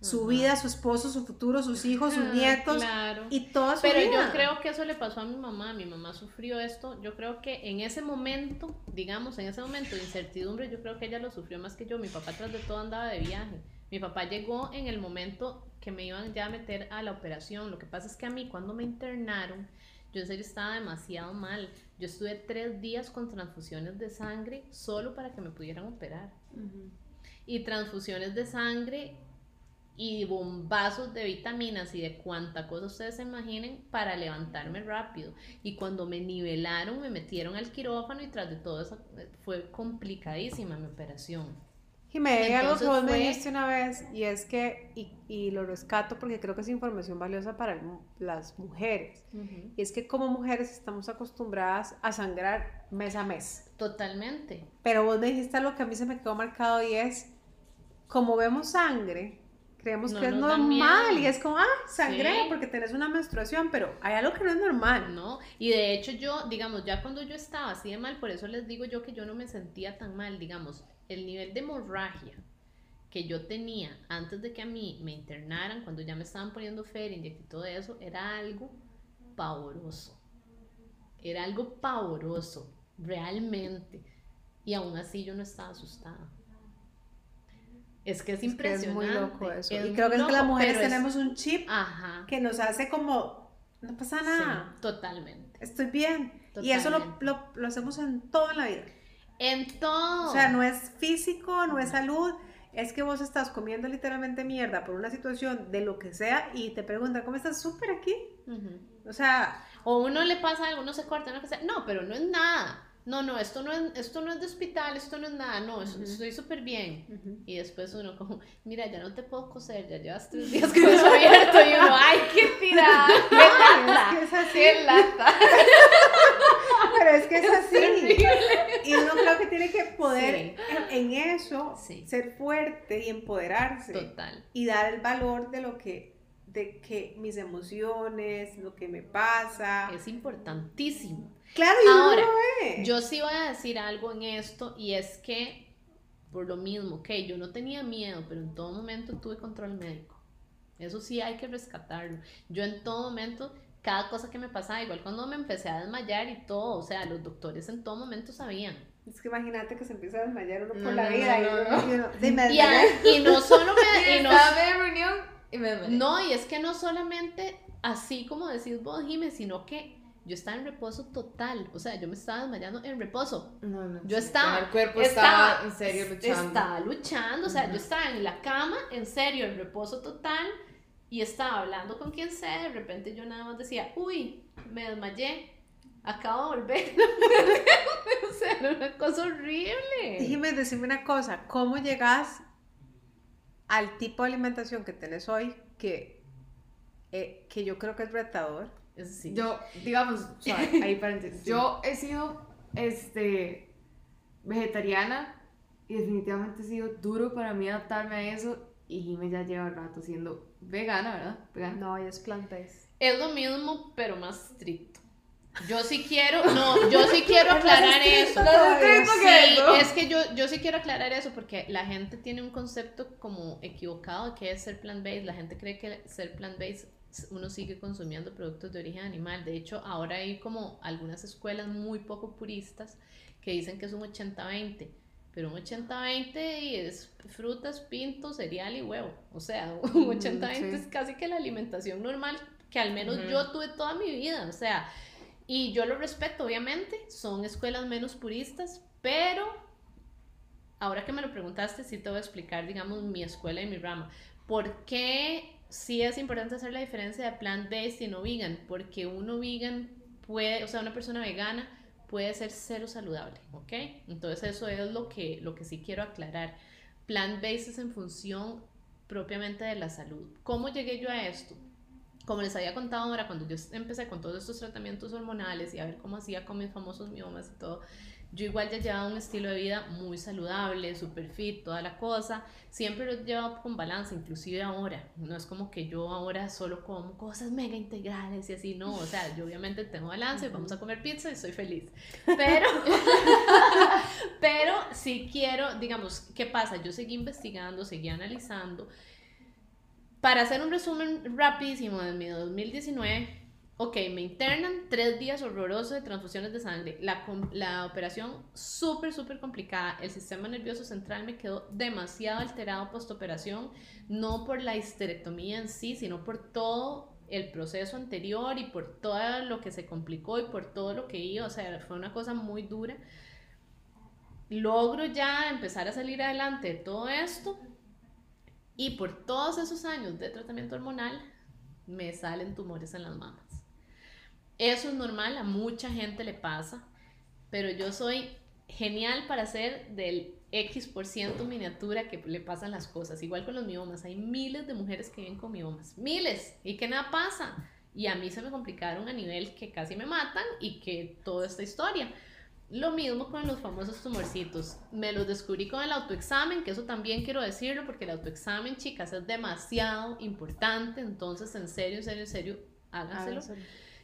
Su Ajá. vida, su esposo, su futuro, sus hijos, sus Ah, nietos Claro. y toda su Pero vida. yo creo que eso le pasó a mi mamá. Mi mamá sufrió esto. Yo creo que en ese momento, digamos, en ese momento de incertidumbre, yo creo que ella lo sufrió más que yo. Mi papá, tras de todo, andaba de viaje. Mi papá llegó en el momento que me iban ya a meter a la operación. Lo que pasa es que a mí, cuando me internaron, yo en serio estaba demasiado mal. Yo estuve tres días con transfusiones de sangre solo para que me pudieran operar. Y transfusiones de sangre y bombazos de vitaminas y de cuánta cosa ustedes se imaginen para levantarme rápido. Y cuando me nivelaron, me metieron al quirófano y tras de todo eso eh, fue complicadísima mi operación. Jimé, hay algo que vos me fue- dijiste una vez y es que, y, y lo rescato porque creo que es información valiosa para el las mujeres, y es que como mujeres estamos acostumbradas a sangrar mes a mes. Totalmente. Pero vos me dijiste algo que a mí se me quedó marcado y es, como vemos sangre, creemos No que es normal y es como, ah, sangré Sí. porque tenés una menstruación, pero hay algo que no es normal. ¿no? Y de hecho yo, digamos, ya cuando yo estaba así de mal, por eso les digo yo que yo no me sentía tan mal, digamos, el nivel de hemorragia que yo tenía antes de que a mí me internaran, cuando ya me estaban poniendo Fering y todo eso, era algo pavoroso. Era algo pavoroso, realmente. Y aún así yo no estaba asustada. Es que es Es que es impresionante. muy loco eso. es y creo que es que las mujeres tenemos un chip Ajá. que nos hace como, no pasa nada, sí, totalmente. estoy bien. Y eso lo, Totalmente. lo, lo hacemos en toda la vida. En todo. O sea, no es físico, no es salud, es que vos estás comiendo literalmente mierda por una situación de lo que sea y te preguntan, ¿cómo estás? Súper aquí. Ujú. O sea, O uno le pasa algo, uno se corta, no, que sea. no, pero no es nada. No, no, esto no es, esto no es de hospital, esto no es nada, no, estoy súper bien. Y después uno como, mira, ya no te puedo coser, ya llevas tres días con eso abierto y uno, ay, qué tirada, qué lata, es que es qué lata. pero es que es así. Y uno creo que tiene que poder Sí. en, en eso Sí. ser fuerte y empoderarse. Total. y dar el valor de lo que de que mis emociones, lo que me pasa. Es importantísimo. Claro, y Ahora, lo ve. Yo sí voy a decir algo en esto y es que, por lo mismo, que yo no tenía miedo, pero en todo momento tuve control médico. Eso sí hay que rescatarlo. Yo en todo momento, cada cosa que me pasaba, igual cuando me empecé a desmayar y todo, o sea, los doctores en todo momento sabían. Es que imagínate que se empieza a desmayar uno por No, la no, vida. no, y, no, uno- y me Y, a- y no solo me... y no- reunión y me desmayé. no, y es que no solamente así como decís vos, Jiménez, sino que yo estaba en reposo total. O sea, yo me estaba desmayando en reposo. No, no, Yo estaba- El cuerpo estaba- estaba, en serio luchando. Estaba luchando, o sea, yo estaba en la cama, en serio, en reposo total, y estaba hablando con quien sea, de repente yo nada más decía, uy, me desmayé, acabo de volver. o sea, era una cosa horrible. Dígame, decime una cosa, ¿cómo llegas al tipo de alimentación que tenés hoy que, eh, que yo creo que es retador? Eso sí. Yo, digamos, suave, ahí paréntesis. Yo he sido, este, vegetariana y definitivamente ha sido duro para mí adaptarme a eso y Jimmy ya lleva rato siendo vegana, ¿verdad? Vegana. No, ella es planta Es lo mismo, pero más estricto. Yo sí quiero, no, yo sí quiero aclarar eso. Sí, es que yo, yo sí quiero aclarar eso porque la gente tiene un concepto como equivocado de que es ser plant-based. La gente cree que ser plant-based uno sigue consumiendo productos de origen animal. De hecho, ahora hay como algunas escuelas muy poco puristas que dicen que es un 80-20. Pero un 80-20 y es frutas, pinto, cereal y huevo. O sea, un 80-20 sí. es casi que la alimentación normal que al menos yo tuve toda mi vida. O sea, y yo lo respeto, obviamente. Son escuelas menos puristas, pero ahora que me lo preguntaste, sí te voy a explicar, digamos, mi escuela y mi rama. ¿Por qué sí es importante hacer la diferencia de plant-based y no vegan? Porque uno vegan puede, o sea, una persona vegana puede ser cero saludable, ¿ok? Entonces eso es lo que, lo que sí quiero aclarar. Plant-based es en función propiamente de la salud. ¿Cómo llegué yo a esto? Como les había contado ahora, cuando yo empecé con todos estos tratamientos hormonales y a ver cómo hacía con mis famosos miomas y todo, yo igual ya llevaba un estilo de vida muy saludable, super fit, toda la cosa. Siempre lo he llevado con balance, inclusive ahora. No es como que yo ahora solo como cosas mega integrales y así, no. O sea, yo obviamente tengo balance, vamos a comer pizza y soy feliz. Pero, pero sí quiero, digamos, ¿qué pasa? Yo seguí investigando, seguí analizando. Para hacer un resumen rapidísimo de mi 2019, ok, me internan tres días horrorosos de transfusiones de sangre. La, la operación súper, súper complicada. El sistema nervioso central me quedó demasiado alterado postoperación, no por la histerectomía en sí, sino por todo el proceso anterior y por todo lo que se complicó y por todo lo que iba. O sea, fue una cosa muy dura. Logro ya empezar a salir adelante de todo esto. Y por todos esos años de tratamiento hormonal, me salen tumores en las mamas. Eso es normal, a mucha gente le pasa, pero yo soy genial para ser del X por ciento miniatura que le pasan las cosas. Igual con los miomas, hay miles de mujeres que viven con miomas, miles, y que nada pasa. Y a mí se me complicaron a nivel que casi me matan y que toda esta historia. Lo mismo con los famosos tumorcitos. Me los descubrí con el autoexamen, que eso también quiero decirlo, porque el autoexamen, chicas, es demasiado importante. Entonces, en serio, en serio, en serio, háganselo.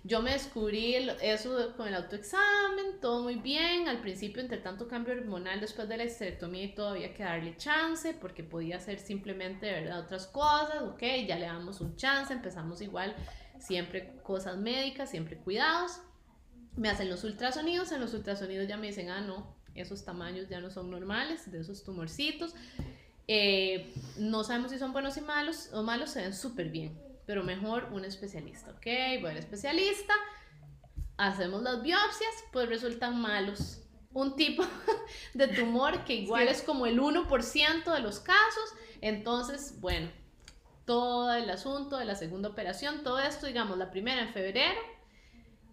Yo me descubrí eso con el autoexamen, todo muy bien. Al principio, entre tanto cambio hormonal después de la histerectomía y todo, había que chance porque podía ser simplemente, verdad, otras cosas. Ok, ya le damos un chance, empezamos igual, siempre cosas médicas, siempre cuidados. Me hacen los ultrasonidos, en los ultrasonidos ya me dicen, ah, no, esos tamaños ya no son normales, de esos tumorcitos. Eh, no sabemos si son buenos y malos, o malos se ven súper bien, pero mejor un especialista, ¿ok? Voy al especialista, hacemos las biopsias, pues resultan malos. Un tipo de tumor que igual es como el 1% de los casos, entonces, bueno, todo el asunto de la segunda operación, todo esto, digamos, la primera en febrero,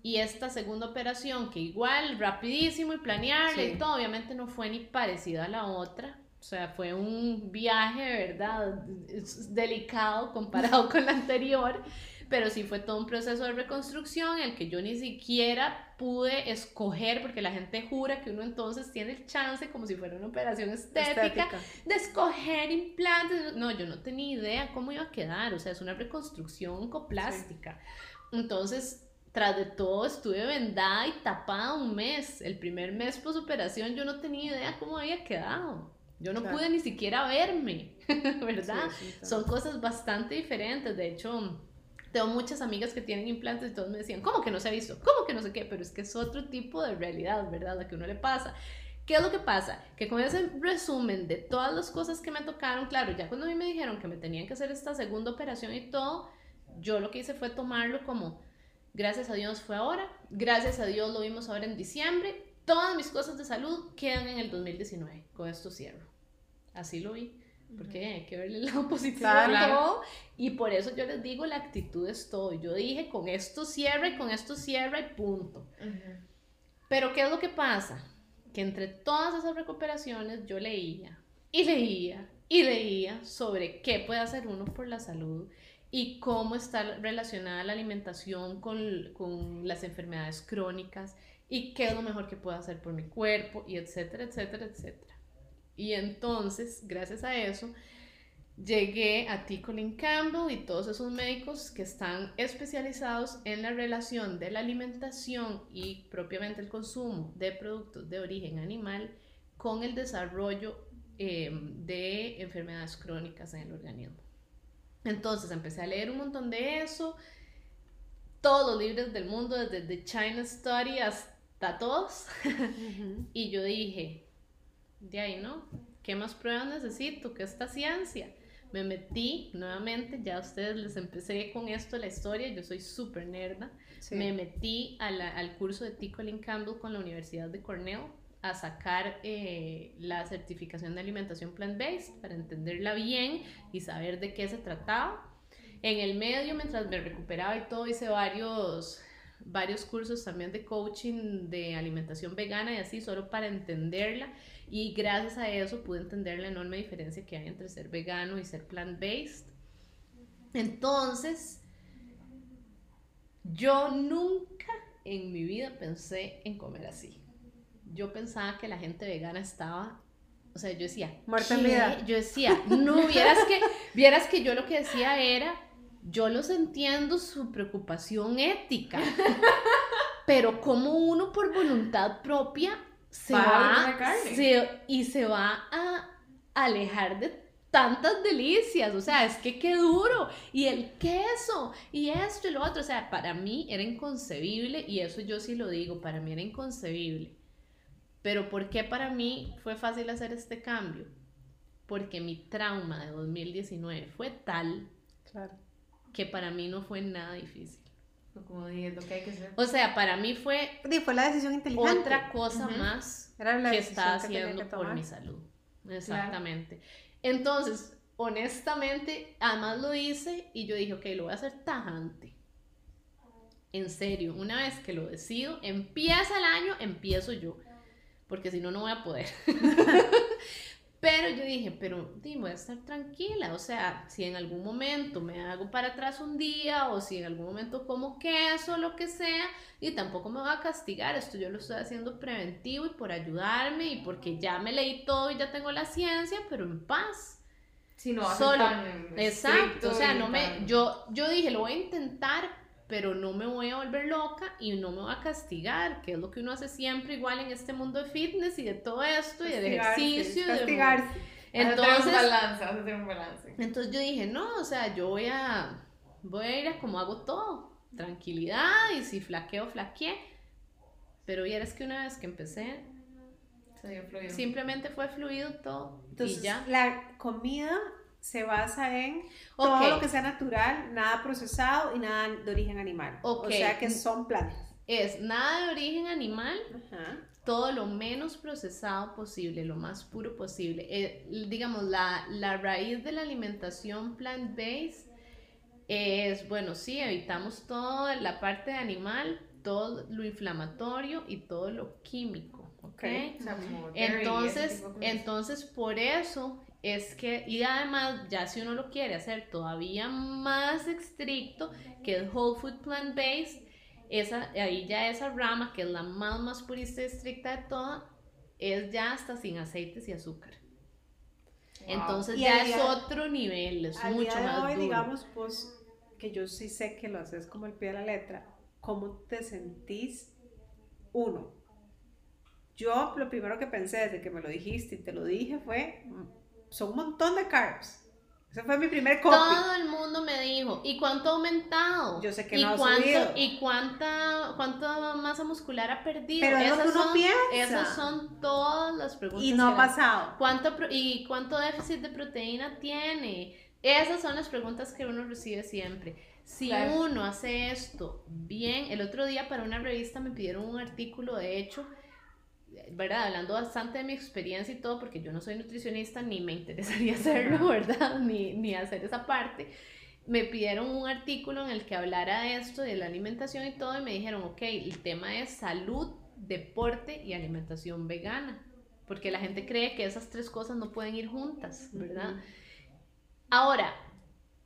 y esta segunda operación, que igual rapidísimo y planearla Sí. y todo, obviamente no fue ni parecida a la otra. O sea, fue un viaje, ¿verdad? Es delicado comparado con la anterior, pero sí fue todo un proceso de reconstrucción en el que yo ni siquiera pude escoger, porque la gente jura que uno entonces tiene el chance, como si fuera una operación estética, de escoger implantes. No, yo no tenía idea cómo iba a quedar, o sea, es una reconstrucción coplástica. Entonces, tras de todo, estuve vendada y tapada un mes. El primer mes post operación yo no tenía idea cómo había quedado. Yo no Claro. pude ni siquiera verme, ¿verdad? Sí, sí. Son cosas bastante diferentes. De hecho, tengo muchas amigas que tienen implantes y todos me decían, ¿cómo que no se ha visto? ¿Cómo que no sé qué? Pero es que es otro tipo de realidad, ¿verdad? La que a uno le pasa. ¿Qué es lo que pasa? Que con ese resumen de todas las cosas que me tocaron, claro, ya cuando a mí me dijeron que me tenían que hacer esta segunda operación y todo, yo lo que hice fue tomarlo como, gracias a Dios fue ahora, gracias a Dios lo vimos ahora en diciembre, todas mis cosas de salud quedan en el 2019, con esto cierro. Así lo vi, porque hay que verle el lado positivo Claro. a todo, y por eso yo les digo, la actitud es todo. Yo dije, con esto cierra y con esto cierra y punto. Pero ¿qué es lo que pasa? Que entre todas esas recuperaciones yo leía y leía y leía sobre qué puede hacer uno por la salud y cómo está relacionada la alimentación con, con las enfermedades crónicas y qué es lo mejor que puedo hacer por mi cuerpo y etcétera, etcétera, etcétera. Y entonces, gracias a eso, llegué a T. Colin Campbell y todos esos médicos que están especializados en la relación de la alimentación y propiamente el consumo de productos de origen animal con el desarrollo eh, de enfermedades crónicas en el organismo. Entonces empecé a leer un montón de eso, todos los libros del mundo, desde The China Study hasta todos, y yo dije, de ahí, ¿no? ¿Qué más pruebas necesito? ¿Qué esta ciencia? Me metí nuevamente, ya a ustedes les empecé con esto la historia, yo soy súper nerda. Sí. Me metí a la- al curso de T. Colin Campbell con la Universidad de Cornell a sacar eh, la certificación de alimentación plant-based para entenderla bien y saber de qué se trataba. En el medio, mientras me recuperaba y todo, hice varios, varios cursos también de coaching de alimentación vegana y así, solo para entenderla. Y gracias a eso pude entender la enorme diferencia que hay entre ser vegano y ser plant-based. Entonces, yo nunca en mi vida pensé en comer así. Yo pensaba que la gente vegana estaba, o sea, yo decía, Muerta. Yo decía, no, vieras que, vieras que yo lo que decía era, yo los entiendo su preocupación ética, pero como uno por voluntad propia se Va se- y se va a alejar de tantas delicias, o sea, es que qué duro, y el queso, y esto y lo otro, o sea, para mí era inconcebible, y eso yo sí lo digo, para mí era inconcebible. Pero ¿por qué para mí fue fácil hacer este cambio? Porque mi trauma de 2019 fue tal Claro. Que para mí no fue nada difícil. Fue Como dije, es lo que hay que hacer. O sea, para mí fue la decisión inteligente. otra cosa más Era la que tenía haciendo que por mi salud. Exactamente. Entonces, honestamente, además lo hice y yo dije, ok, lo voy a hacer tajante. En serio, una vez que lo decido, empieza el año, empiezo yo. Porque si no, no voy a poder. pero yo dije, pero di, voy a estar tranquila. O sea, si en algún momento me hago para atrás un día o si en algún momento como queso o lo que sea, y tampoco me voy a castigar. Esto yo lo estoy haciendo preventivo y por ayudarme y porque ya me leí todo y ya tengo la ciencia, pero en paz. Si no, va Solo. tan Exacto, o sea, no me, yo, yo dije, lo voy a intentar, pero no me voy a volver loca y no me voy a castigar, que es lo que uno hace siempre igual en este mundo de fitness y de todo esto y del Castigarse, ejercicio. y de- Castigarse. Vas a tener un Entonces, balance, tener un balance. entonces yo dije, no, o sea, yo voy a, voy a ir a como hago todo, tranquilidad y si flaqueo, flaqueé. Pero vieras que una vez que empecé, Se dio fluido. simplemente fue fluido todo Entonces, y ya. la comida se basa en todo lo que sea natural, nada procesado y nada de origen animal. Ok. O sea que son plantas. Es nada de origen animal, Ajá. todo lo menos procesado posible, lo más puro posible. Eh, digamos, la, la raíz de la alimentación plant-based es, bueno, sí, evitamos toda la parte de animal, todo lo inflamatorio y todo lo químico, ¿ok? Ok. O sea, como dairy y ese Entonces, entonces por eso es que, y además, ya si uno lo quiere hacer todavía más estricto, que es Whole Food Plant Based, esa, ahí ya esa rama, que es la más, más purista y estricta de todas, es ya hasta sin aceites y azúcar. Wow. Entonces Y ya es otro nivel, es Al mucho día de más hoy, duro. digamos, pues, que yo sí sé que lo haces como el pie de la letra, ¿cómo te sentís? Uno, yo lo primero que pensé desde que me lo dijiste y te lo dije fue, son un montón de carbs. Ese fue mi primer copy. Todo el mundo me dijo, ¿y cuánto ha aumentado? Yo sé que ¿Y no ha cuánto, subido. ¿Y cuánta, cuánta masa muscular ha perdido? Pero es lo que uno son, piensa. Esas son todas las preguntas. Y no ha pasado. ¿Cuánto ¿Y cuánto déficit de proteína tiene? Esas son las preguntas que uno recibe siempre. Si Claro. uno hace esto bien, el otro día para una revista me pidieron un artículo, de hecho, ¿verdad? Hablando bastante de mi experiencia y todo, porque yo no soy nutricionista ni me interesaría hacerlo, ¿verdad? Ni, ni hacer esa parte. Me pidieron un artículo en el que hablara de esto, de la alimentación y todo, y me dijeron, ok, el tema es salud, deporte y alimentación vegana, porque la gente cree que esas tres cosas no pueden ir juntas, ¿verdad? Ahora,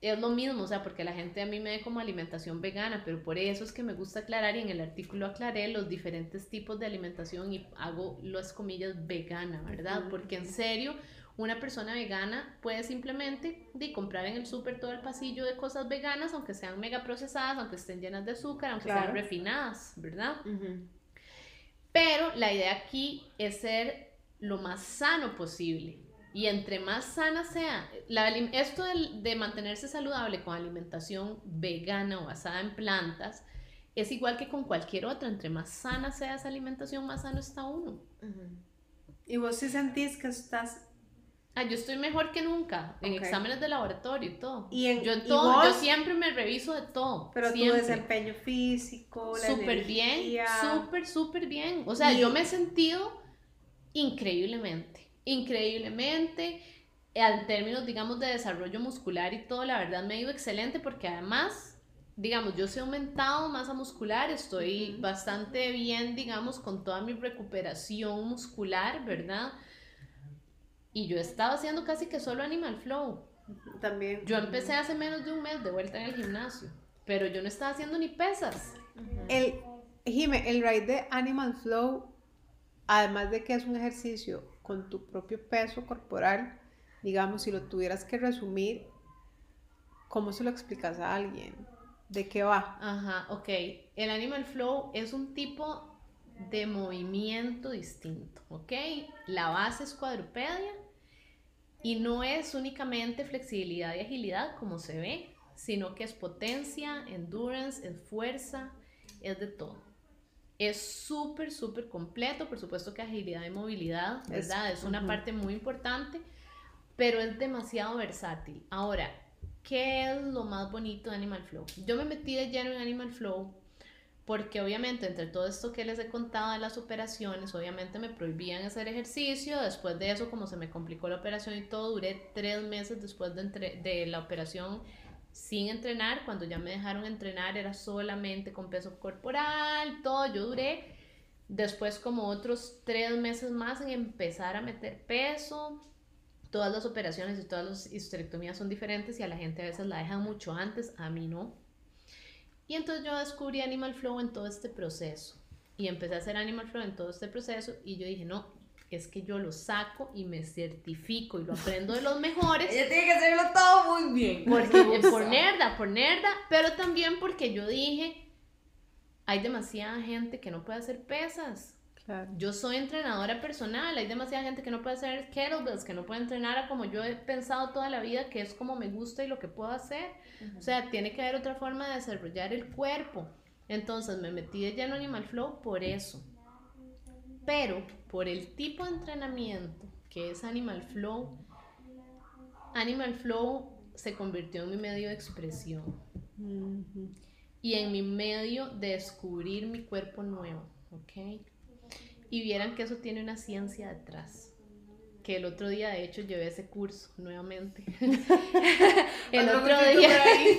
es lo mismo, o sea, porque la gente a mí me ve como alimentación vegana, pero por eso es que me gusta aclarar y en el artículo aclaré los diferentes tipos de alimentación y hago las comillas vegana, ¿verdad? Porque en serio, Una persona vegana puede simplemente de comprar en el súper todo el pasillo de cosas veganas, aunque sean mega procesadas, aunque estén llenas de azúcar, aunque Claro. sean refinadas, ¿verdad? Pero la idea aquí es ser lo más sano posible. Y entre más sana sea, la esto de, mantenerse saludable con alimentación vegana o basada en plantas, es igual que con cualquier otra. Entre más sana sea esa alimentación, más sano está uno. Y vos sí sentís que estás Ah, yo estoy mejor que nunca en exámenes de laboratorio y todo. Y en- yo en y todo, yo vos- siempre me reviso de todo. Pero tu siempre. desempeño físico, la súper bien, súper, súper bien. O sea, Y- yo me he sentido increíblemente, increíblemente. En términos, digamos, de desarrollo muscular y todo, la verdad me ha ido excelente porque además, digamos, yo sí he aumentado masa muscular, estoy bastante bien, digamos, con toda mi recuperación muscular, ¿verdad? Y yo he estado haciendo casi que solo Animal Flow. También. Yo empecé hace menos de un mes de vuelta en el gimnasio, pero yo no estaba haciendo ni pesas. El, Jime, el ride de Animal Flow, además de que es un ejercicio con tu propio peso corporal, digamos, si lo tuvieras que resumir, ¿cómo se lo explicas a alguien? ¿De qué va? Ajá, ok. El Animal Flow es un tipo de movimiento distinto, ¿ok? La base es cuadrupedia y no es únicamente flexibilidad y agilidad como se ve, sino que es potencia, endurance, es fuerza, es de todo. Es súper, súper completo, por supuesto que agilidad y movilidad, Es- ¿verdad? Es, una parte muy importante, pero es demasiado versátil. Ahora, ¿qué es lo más bonito de Animal Flow? Yo me metí de lleno en Animal Flow porque obviamente entre todo esto que les he contado de las operaciones, obviamente me prohibían hacer ejercicio, después de eso como se me complicó la operación y todo, duré tres meses después de, entre- de la operación sin entrenar, cuando ya me dejaron entrenar era solamente con peso corporal, todo, yo duré después como otros tres meses más en empezar a meter peso, todas las operaciones y todas las histerectomías son diferentes y a la gente a veces la dejan mucho antes, a mí no. Y entonces yo descubrí Animal Flow en todo este proceso. Y empecé a hacer Animal Flow en todo este proceso y yo dije, no, es que yo lo saco y me certifico y lo aprendo de los mejores. Ella tiene que hacerlo todo muy bien. Porque, por nerda, por nerda, pero también porque yo dije, hay demasiada gente que no puede hacer pesas. Claro. Yo soy entrenadora personal, hay demasiada gente que no puede hacer kettlebells, que no puede entrenar a como yo he pensado toda la vida, que es como me gusta y lo que puedo hacer. O sea, tiene que haber otra forma de desarrollar el cuerpo. Entonces me metí de lleno Animal Flow por eso. Pero por el tipo de entrenamiento que es Animal Flow, Animal Flow se convirtió en mi medio de expresión y en mi medio de descubrir mi cuerpo nuevo, ¿ok? Y vieran que eso tiene una ciencia detrás. Que el otro día, de hecho, llevé ese curso nuevamente. el, Otro día,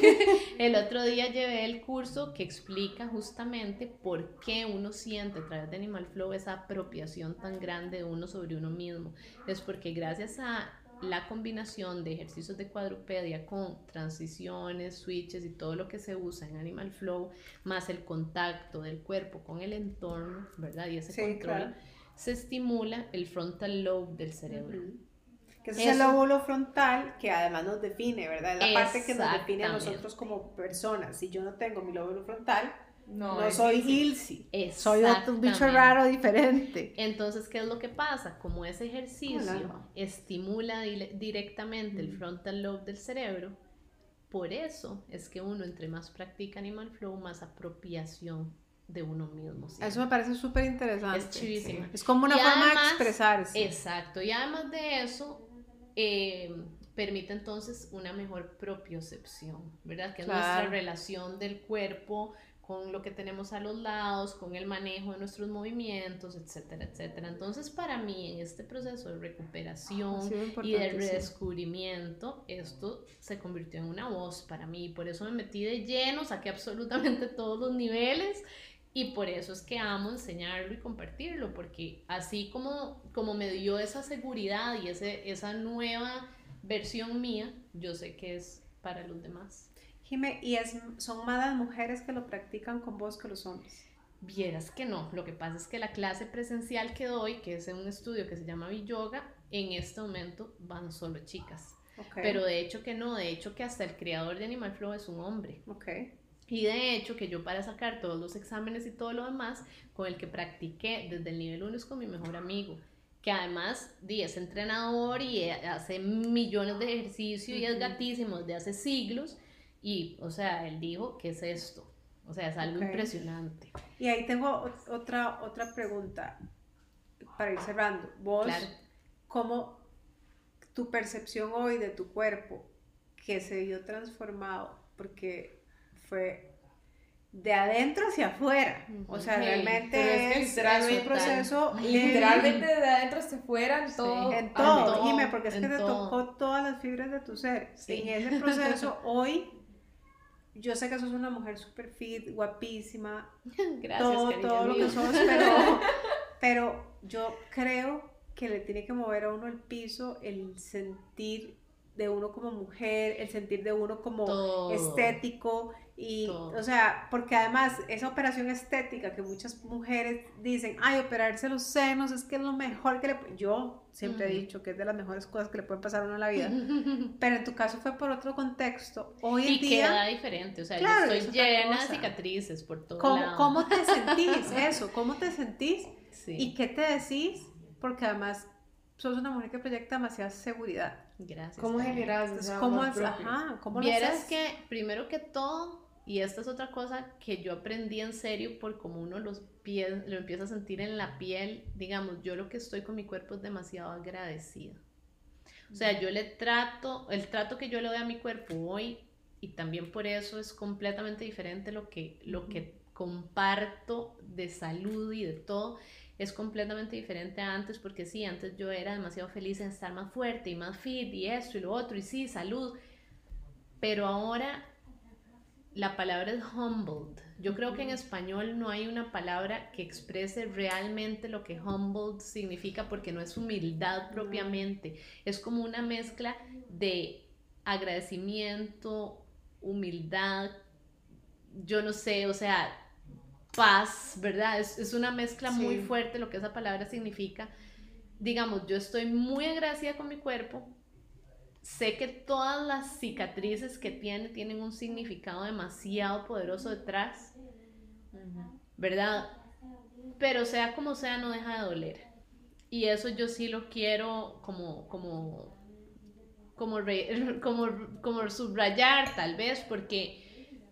el otro día llevé el curso que explica justamente por qué uno siente a través de Animal Flow esa apropiación tan grande de uno sobre uno mismo. Es porque gracias a la combinación de ejercicios de cuadrupedia con transiciones, switches y todo lo que se usa en Animal Flow, más el contacto del cuerpo con el entorno, ¿verdad? Y ese Sí, control, claro. Se estimula el frontal lobe del cerebro. Ujú. Que ese es el lóbulo frontal que además nos define, ¿verdad? Es la parte que nos define a nosotros como personas. Si yo no tengo mi lóbulo frontal, No, no, es soy. Ilsi. Soy otro- un bicho raro diferente. Entonces, ¿qué es lo que pasa? Como ese ejercicio Hola. estimula dile- directamente el Mm. frontal lobe del cerebro, por eso es que uno entre más practica Animal Flow, más apropiación de uno mismo. siente. Eso me parece súper interesante. es chivísima. Es como una Y forma de además- expresarse. Exacto, y además de eso, eh, permite entonces una mejor propiocepción, ¿verdad? Que es nuestra Claro. relación del cuerpo con lo que tenemos a los lados, con el manejo de nuestros movimientos, etcétera, etcétera. Entonces, para mí, en este proceso de recuperación y de redescubrimiento, esto se convirtió en una voz para mí. Por eso me metí de lleno, saqué absolutamente todos los niveles y por eso es que amo enseñarlo y compartirlo, porque así como, como me dio esa seguridad y ese, esa nueva versión mía, yo sé que es para los demás. Jime, y es, son más las mujeres que lo practican con vos que los hombres. Vieras que no, lo que pasa es que la clase presencial que doy, que es en un estudio que se llama Yoga, en este momento van solo chicas. Ok. Pero de hecho que no, de hecho que hasta el creador de Animal Flow es un hombre. Ok. Y de hecho que yo para sacar todos los exámenes y todo lo demás, con el que practiqué desde el nivel 1 es con mi mejor amigo, que además es entrenador y eh, hace millones de ejercicio y es gatísimo desde hace siglos. Y, o sea, él dijo, ¿qué es esto? O sea, es algo impresionante. Y ahí tengo ot- otra, otra pregunta para ir cerrando. Vos, Claro. ¿cómo tu percepción hoy de tu cuerpo que se vio transformado? Porque fue de adentro hacia afuera. O sea, Ujú. realmente es que es, literal, es un proceso Literalmente de adentro hacia afuera, en todo. En En todo, todo, Jime, porque es que te todo. tocó todas las fibras de tu ser. Sí. En ese proceso, hoy, yo sé que sos una mujer súper fit, guapísima, Gracias, todo, todo lo que sos, pero, pero yo creo que le tiene que mover a uno el piso el sentir de uno como mujer, el sentir de uno como Todo. estético y, Todo. o sea, porque además esa operación estética que muchas mujeres dicen, ay, operarse los senos es que es lo mejor que le... pu-". Yo siempre he Ujú. dicho que es de las mejores cosas que le pueden pasar a uno en la vida, pero en tu caso fue por otro contexto. Hoy en Y día... queda diferente, o sea, Claro, yo es estoy llena de cicatrices por todo ¿Cómo, lado. ¿Cómo te sentís eso? ¿Cómo te sentís? Sí, ¿Y qué te decís? Porque además sos una mujer que proyecta demasiada seguridad. gracias. ¿Cómo generas? ¿cómo, es, ajá, ¿cómo lo Vieras haces? que, primero que todo, y esta es otra cosa que yo aprendí en serio por cómo uno los pies, lo empieza a sentir en la piel, digamos, yo lo que estoy con mi cuerpo es demasiado agradecida. O sea, yo le trato, el trato que yo le doy a mi cuerpo hoy, y también por eso es completamente diferente lo que, lo que comparto de salud y de todo, es completamente diferente a antes, porque sí, antes yo era demasiado feliz en estar más fuerte y más fit y esto y lo otro, y sí, salud, pero ahora la palabra es humbled. Yo creo que en español no hay una palabra que exprese realmente lo que humbled significa porque no es humildad propiamente. Es como una mezcla de agradecimiento, humildad, yo no sé, o sea, paz, ¿verdad? Es, es una mezcla muy fuerte lo que esa palabra significa. Digamos, yo estoy muy agradecida con mi cuerpo, sé que todas las cicatrices que tiene tienen un significado demasiado poderoso detrás, ¿verdad? Pero sea como sea, no deja de doler. Y eso yo sí lo quiero como, como, como, re- como, como subrayar tal vez, porque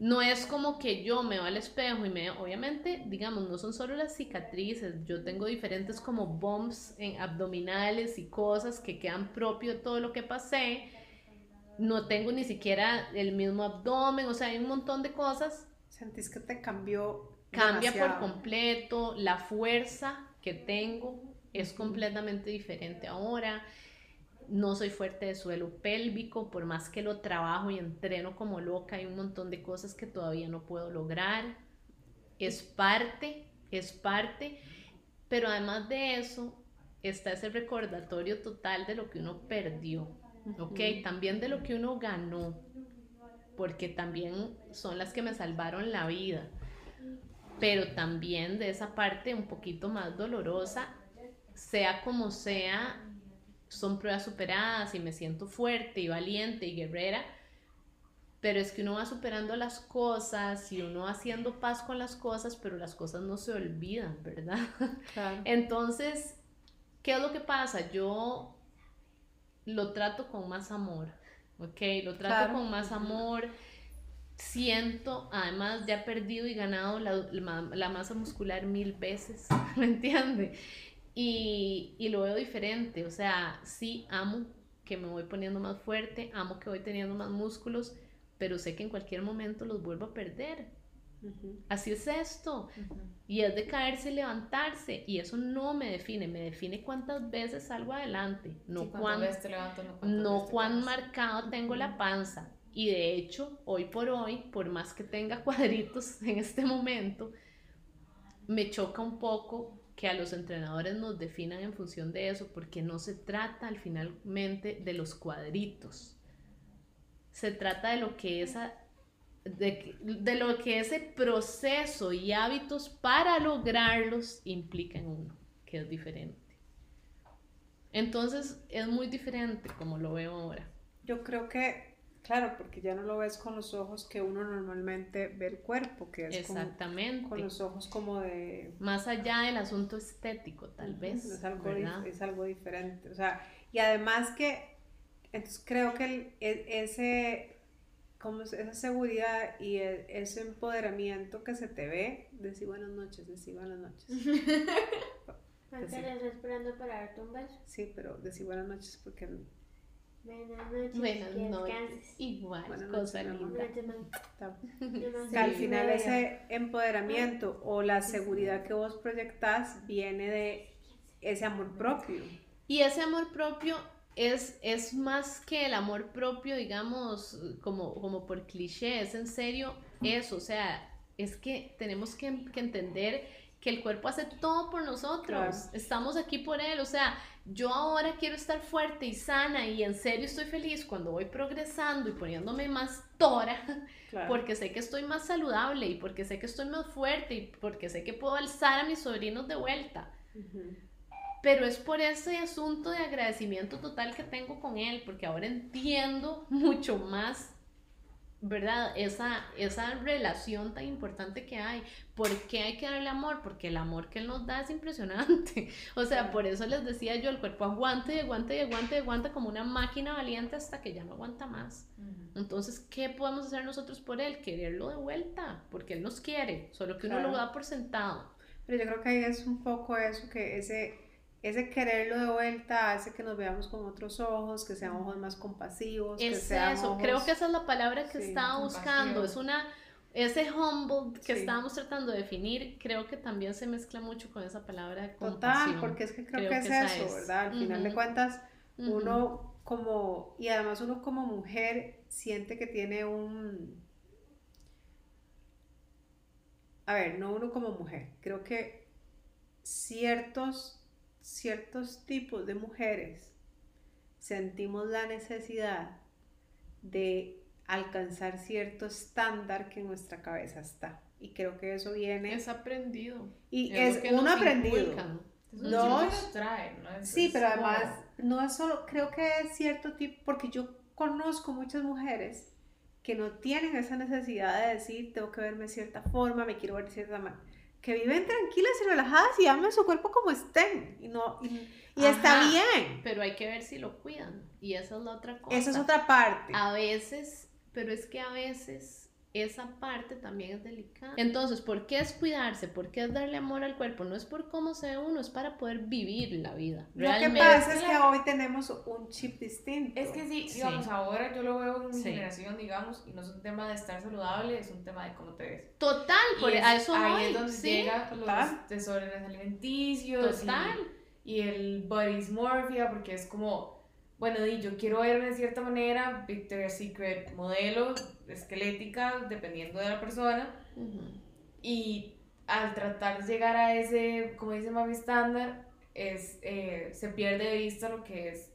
no es como que yo me veo al espejo y me, obviamente, digamos, no son solo las cicatrices, yo tengo diferentes como bumps en abdominales y cosas que quedan propio de todo lo que pasé. No tengo ni siquiera el mismo abdomen, o sea, hay un montón de cosas. Sentís que te cambió. Cambia por completo, la fuerza que tengo es completamente diferente ahora. No soy fuerte de suelo pélvico, por más que lo trabajo y entreno como loca, hay un montón de cosas que todavía no puedo lograr. Es parte, es parte, pero además de eso está ese recordatorio total de lo que uno perdió, ¿ok? También de lo que uno ganó, porque también son las que me salvaron la vida, pero también de esa parte un poquito más dolorosa, sea como sea, son pruebas superadas y me siento fuerte y valiente y guerrera, pero es que uno va superando las cosas y uno va haciendo paz con las cosas, pero las cosas no se olvidan, ¿verdad? Claro. Entonces, ¿qué es lo que pasa? Yo lo trato con más amor, ¿ok? Lo trato Claro. con más amor. Siento, además, ya he perdido y ganado la, la- la masa muscular mil veces, ¿me entiende? Y, y lo veo diferente, o sea, sí amo que me voy poniendo más fuerte, amo que voy teniendo más músculos, pero sé que en cualquier momento los vuelvo a perder. Ujú. Así es esto. Y es de caerse y levantarse. Y eso no me define. Me define cuántas veces salgo adelante. No, cuán, te levantas, no no te marcado tengo la panza. Y de hecho, hoy por hoy, por más que tenga cuadritos en este momento, me choca un poco que a los entrenadores nos definan en función de eso, porque no se trata al finalmente de los cuadritos. Se trata de lo que esa de, de lo que ese proceso y hábitos para lograrlos implica en uno, que es diferente. Entonces es muy diferente como lo veo ahora. Yo creo que, claro, porque ya no lo ves con los ojos que uno normalmente ve el cuerpo, que es como- Exactamente. con los ojos como de... Más allá del asunto estético, tal vez. Es algo, es algo diferente. O sea, y además que, entonces creo que el- e- ese, como es- esa seguridad y e- ese empoderamiento que se te ve, decir buenas noches, decir buenas noches. Le estoy esperando para darte un beso. Sí, pero decir buenas noches porque Buenas noches. Buenas noches. Igual, Buenas cosa noches, linda. Que al final ese empoderamiento o la seguridad que vos proyectas viene de ese amor propio. Y ese amor propio es, es más que el amor propio, digamos, como, como por cliché, es en serio eso, o sea, es que tenemos que, que entender que el cuerpo hace todo por nosotros, Claro. estamos aquí por él, o sea, yo ahora quiero estar fuerte y sana y en serio estoy feliz cuando voy progresando y poniéndome más tora, Claro. porque sé que estoy más saludable y porque sé que estoy más fuerte y porque sé que puedo alzar a mis sobrinos de vuelta. Pero es por ese asunto de agradecimiento total que tengo con él, porque ahora entiendo mucho más, ¿verdad? Esa, esa relación tan importante que hay. ¿Por qué hay que darle amor? Porque el amor que él nos da es impresionante. O sea, por eso les decía yo, el cuerpo aguanta y aguanta y aguanta y aguanta como una máquina valiente hasta que ya no aguanta más. Entonces, ¿qué podemos hacer nosotros por él? Quererlo de vuelta, porque él nos quiere, solo que uno lo da por sentado. Pero yo creo que ahí es un poco eso, que ese, ese quererlo de vuelta hace que nos veamos con otros ojos, que sean ojos más compasivos, que Es sean eso, ojos- creo que esa es la palabra que Sí, estaba buscando, es una, ese humble que Sí. estábamos tratando de definir, creo que también se mezcla mucho con esa palabra de Total, compasión. porque es que creo, Creo que, que es eso, es. ¿verdad? Al final de cuentas, uno como, y además uno como mujer siente que tiene un... A ver, no uno como mujer, creo que ciertos, ciertos tipos de mujeres sentimos la necesidad de alcanzar cierto estándar que en nuestra cabeza está. Y creo que eso viene... Es aprendido. y es es, que uno aprendido. Dos. trae, ¿no? Sí, pero además no es solo, creo que es cierto tipo, porque yo conozco muchas mujeres que no tienen esa necesidad de decir, tengo que verme de cierta forma, me quiero ver de cierta manera, que viven tranquilas y relajadas y aman su cuerpo como estén, y, no, y, y está bien. Pero hay que ver si lo cuidan. Y esa es la otra cosa. Esa es otra parte. A veces, pero es que a veces esa parte también es delicada. Entonces, ¿por qué es cuidarse? ¿Por qué es darle amor al cuerpo? No es por cómo se ve uno, es para poder vivir la vida. Lo que Realmente. pasa es que hoy tenemos un chip distinto. Es que sí, Sí. digamos, ahora yo lo veo en mi Sí. generación, digamos, y no es un tema de estar saludable, es un tema de cómo te ves. Total, por Y es- a eso ahí voy, es donde sí, llegan los desórdenes alimenticios y- Total. y, el body dysmorphia, porque es como, bueno, di, yo quiero verme de cierta manera, Victoria's Secret modelo, esquelética, dependiendo de la persona, y al tratar de llegar a ese, como dice Mami estándar, es, eh, se pierde de vista lo que es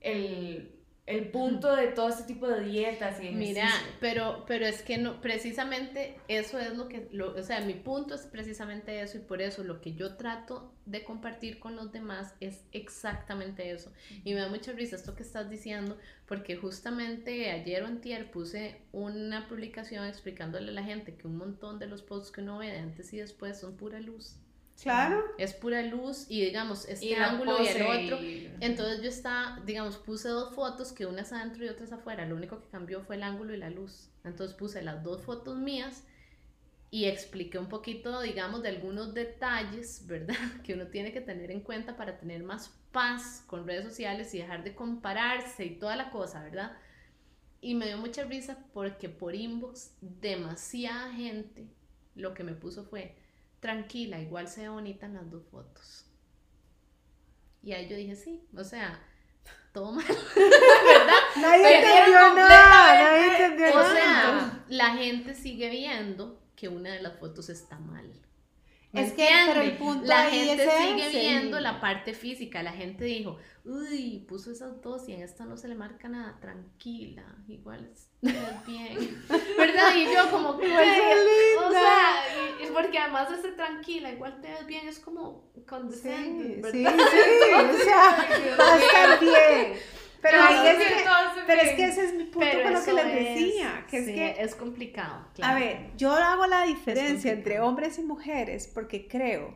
el, el punto de todo este tipo de dietas y Mira, ejercicio. pero, pero es que no, precisamente eso es lo que, lo, o sea, mi punto es precisamente eso y por eso lo que yo trato de compartir con los demás es exactamente eso. Y me da mucha risa esto que estás diciendo, porque justamente ayer o antier puse una publicación explicándole a la gente que un montón de los posts que uno ve de antes y después son pura luz. Claro. Es pura luz y digamos, este Y ángulo y el otro. y- Entonces yo estaba, digamos, puse dos fotos que una es adentro y otra es afuera. Lo único que cambió fue el ángulo y la luz. Entonces puse las dos fotos mías y expliqué un poquito, digamos, de algunos detalles, ¿verdad? Que uno tiene que tener en cuenta para tener más paz con redes sociales y dejar de compararse y toda la cosa, ¿verdad? Y me dio mucha risa porque por inbox demasiada gente lo que me puso fue, tranquila, igual se ve bonita en las dos fotos. Y ahí yo dije, sí, o sea, todo mal, ¿verdad? Nadie entendió nada, nadie entendió O nada. sea, la gente sigue viendo que una de las fotos está mal. ¿Me Es que, pero el punto la gente sigue viendo la parte física. La gente dijo, uy, puso esas dos y en esta no se le marca nada. Tranquila, igual es bien. ¿Verdad? Y yo como que, o sea, porque además de ser tranquila, igual te ves bien, es como Sí, condescending, sí, sí, ¿verdad? o sea, va a estar bien. Pero, No, ahí es que, pero es que ese es mi punto con lo que les es- decía, que es sí, que es complicado. A claro. ver, yo hago la diferencia entre hombres y mujeres porque creo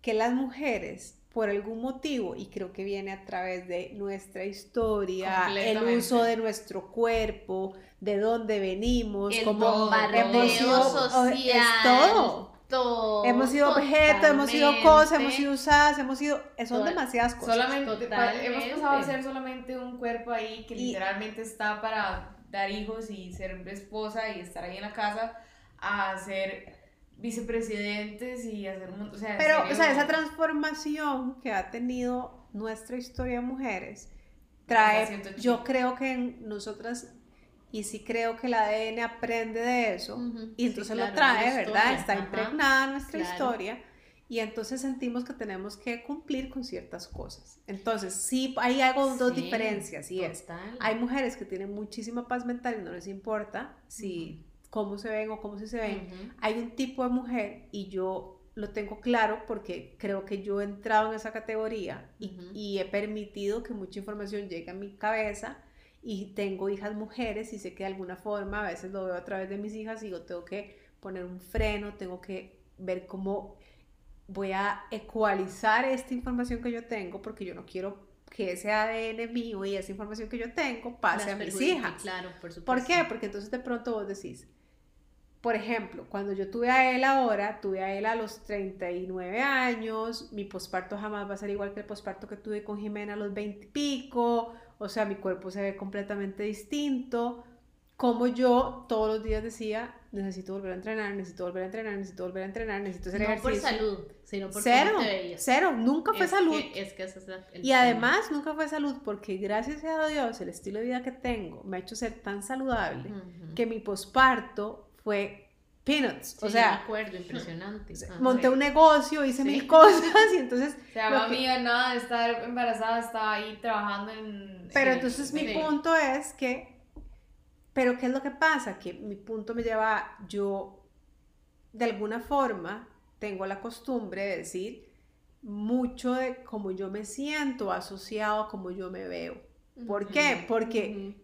que las mujeres, por algún motivo, y creo que viene a través de nuestra historia, el uso de nuestro cuerpo, de dónde venimos, el como sido- social, es todo. Todo, Hemos sido objeto, hemos sido cosas, hemos sido usadas, hemos sido, son Total- demasiadas cosas. Solamente, pa- hemos pasado a ser solamente un cuerpo ahí que Y- literalmente está para dar hijos y ser esposa y estar ahí en la casa, a ser vicepresidentes y hacer un montón, o sea, Pero, serio, o sea, esa transformación que ha tenido nuestra historia de mujeres trae, yo creo que en nosotras, y sí creo que el ADN aprende de eso, Ujú, y sí, entonces claro, lo trae, ¿verdad? historia, Está ajá, impregnada nuestra claro. historia, y entonces sentimos que tenemos que cumplir con ciertas cosas. Entonces, sí, hay algo, dos Sí, diferencias, y es, total. hay mujeres que tienen muchísima paz mental y no les importa si cómo se ven o cómo sí se ven, Ujú. hay un tipo de mujer y yo lo tengo claro porque creo que yo he entrado en esa categoría y, y he permitido que mucha información llegue a mi cabeza y tengo hijas mujeres y sé que de alguna forma, a veces lo veo a través de mis hijas y digo, tengo que poner un freno, tengo que ver cómo voy a ecualizar esta información que yo tengo porque yo no quiero que ese ADN mío y esa información que yo tengo pase Las a mis hijas. Claro, por supuesto. ¿Por qué? Porque entonces de pronto vos decís, por ejemplo, cuando yo tuve a él ahora, tuve a él a los 39 años, mi posparto jamás va a ser igual que el posparto que tuve con Jimena a los 20 y pico, o sea, mi cuerpo se ve completamente distinto. Como yo todos los días decía, necesito volver a entrenar, necesito volver a entrenar, necesito volver a entrenar, necesito hacer no por salud, sino por cero, cómo te veías. cero, nunca fue Es salud. que- es que ese es el Y tema. además nunca fue salud porque gracias a Dios el estilo de vida que tengo me ha hecho ser tan saludable que mi posparto fue peanuts. Sí, o sea, me acuerdo, impresionante. Ajá. monté un negocio, hice Sí. mil cosas y entonces... O sea, mami, que- nada de estar embarazada, estaba ahí trabajando en... Pero entonces mi punto es que... Pero ¿qué es lo que pasa? Que mi punto me lleva, a- yo de alguna forma tengo la costumbre de decir mucho de cómo yo me siento asociado a cómo yo me veo. ¿Por qué? Porque.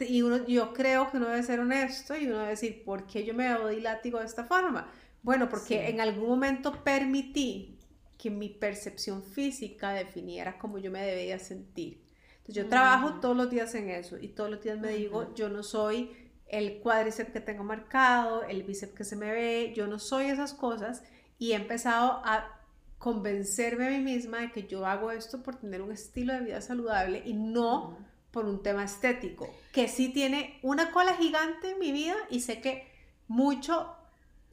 Y uno, yo creo que uno debe ser honesto y uno debe decir, ¿por qué yo me de látigo de esta forma? Bueno, porque Sí. en algún momento permití que mi percepción física definiera cómo yo me debía sentir. Entonces yo trabajo Ujú. todos los días en eso y todos los días me digo, Ujú. yo no soy el cuádriceps que tengo marcado, el bíceps que se me ve, yo no soy esas cosas y he empezado a convencerme a mí misma de que yo hago esto por tener un estilo de vida saludable y no Ujú. por un tema estético, que sí tiene una cola gigante en mi vida y sé que mucho,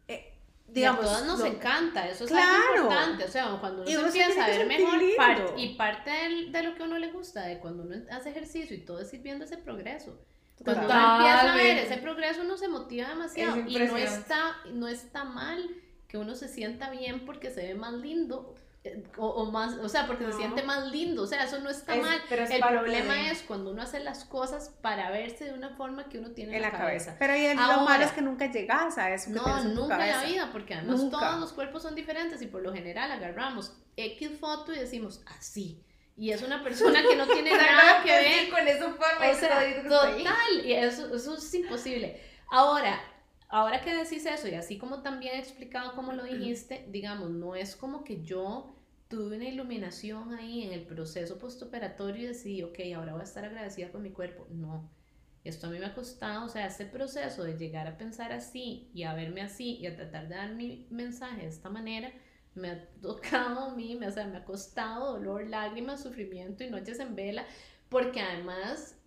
eh, digamos, y a todas nos lo- encanta, eso es Claro. algo importante. O sea, cuando uno se empieza a ver mejor, y parte del- de lo que a uno le gusta, de cuando uno hace ejercicio y todo es ir viendo ese progreso. Cuando uno empieza a ver ese progreso, uno se motiva demasiado. Y no está, no está mal que uno se sienta bien porque se ve más lindo. O, o más, o sea, porque No. se siente más lindo, o sea, eso no está Es- mal. pero es El problema de- es cuando uno hace las cosas para verse de una forma que uno tiene en la cabeza. cabeza. Pero y el- lo Ahora- malo es que nunca llegas a eso que No, en nunca en la vida, porque además Nunca. todos los cuerpos son diferentes y por lo general agarramos X foto y decimos así. Y es una persona que no tiene nada que ver. Con eso forma O sea, total, y eso, eso es imposible. Ahora, ahora que decís eso, y así como también he explicado cómo lo dijiste, digamos, no es como que yo tuve una iluminación ahí en el proceso postoperatorio y decidí, ok, ahora voy a estar agradecida con mi cuerpo. No, esto a mí me ha costado, o sea, este proceso de llegar a pensar así y a verme así y a tratar de dar mi mensaje de esta manera, me ha tocado a mí, me, o sea, me ha costado dolor, lágrimas, sufrimiento y noches en vela, porque además,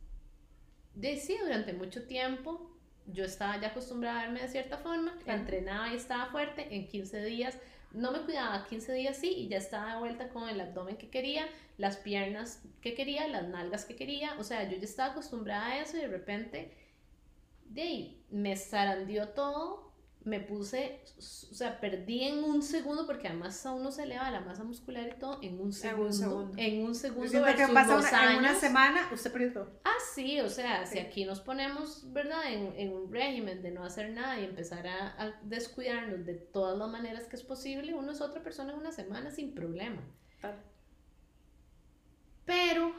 de, sí, durante mucho tiempo yo estaba ya acostumbrada a verme de cierta forma, Claro. entrenaba y estaba fuerte, en 15 días no me cuidaba, 15 días sí, y ya estaba de vuelta con el abdomen que quería, las piernas que quería, las nalgas que quería, o sea, yo ya estaba acostumbrada a eso y de repente, de ahí, me zarandeó todo, me puse, o sea, perdí en un segundo, porque además a uno se eleva la masa muscular y todo en un segundo. segundo. En un Yo segundo. que pasa una, en una semana, usted perdió todo. Ah, sí, o sea, si aquí nos ponemos, ¿verdad?, en, en un régimen de no hacer nada y empezar a, a descuidarnos de todas las maneras que es posible, uno es otra persona en una semana sin problema. Pero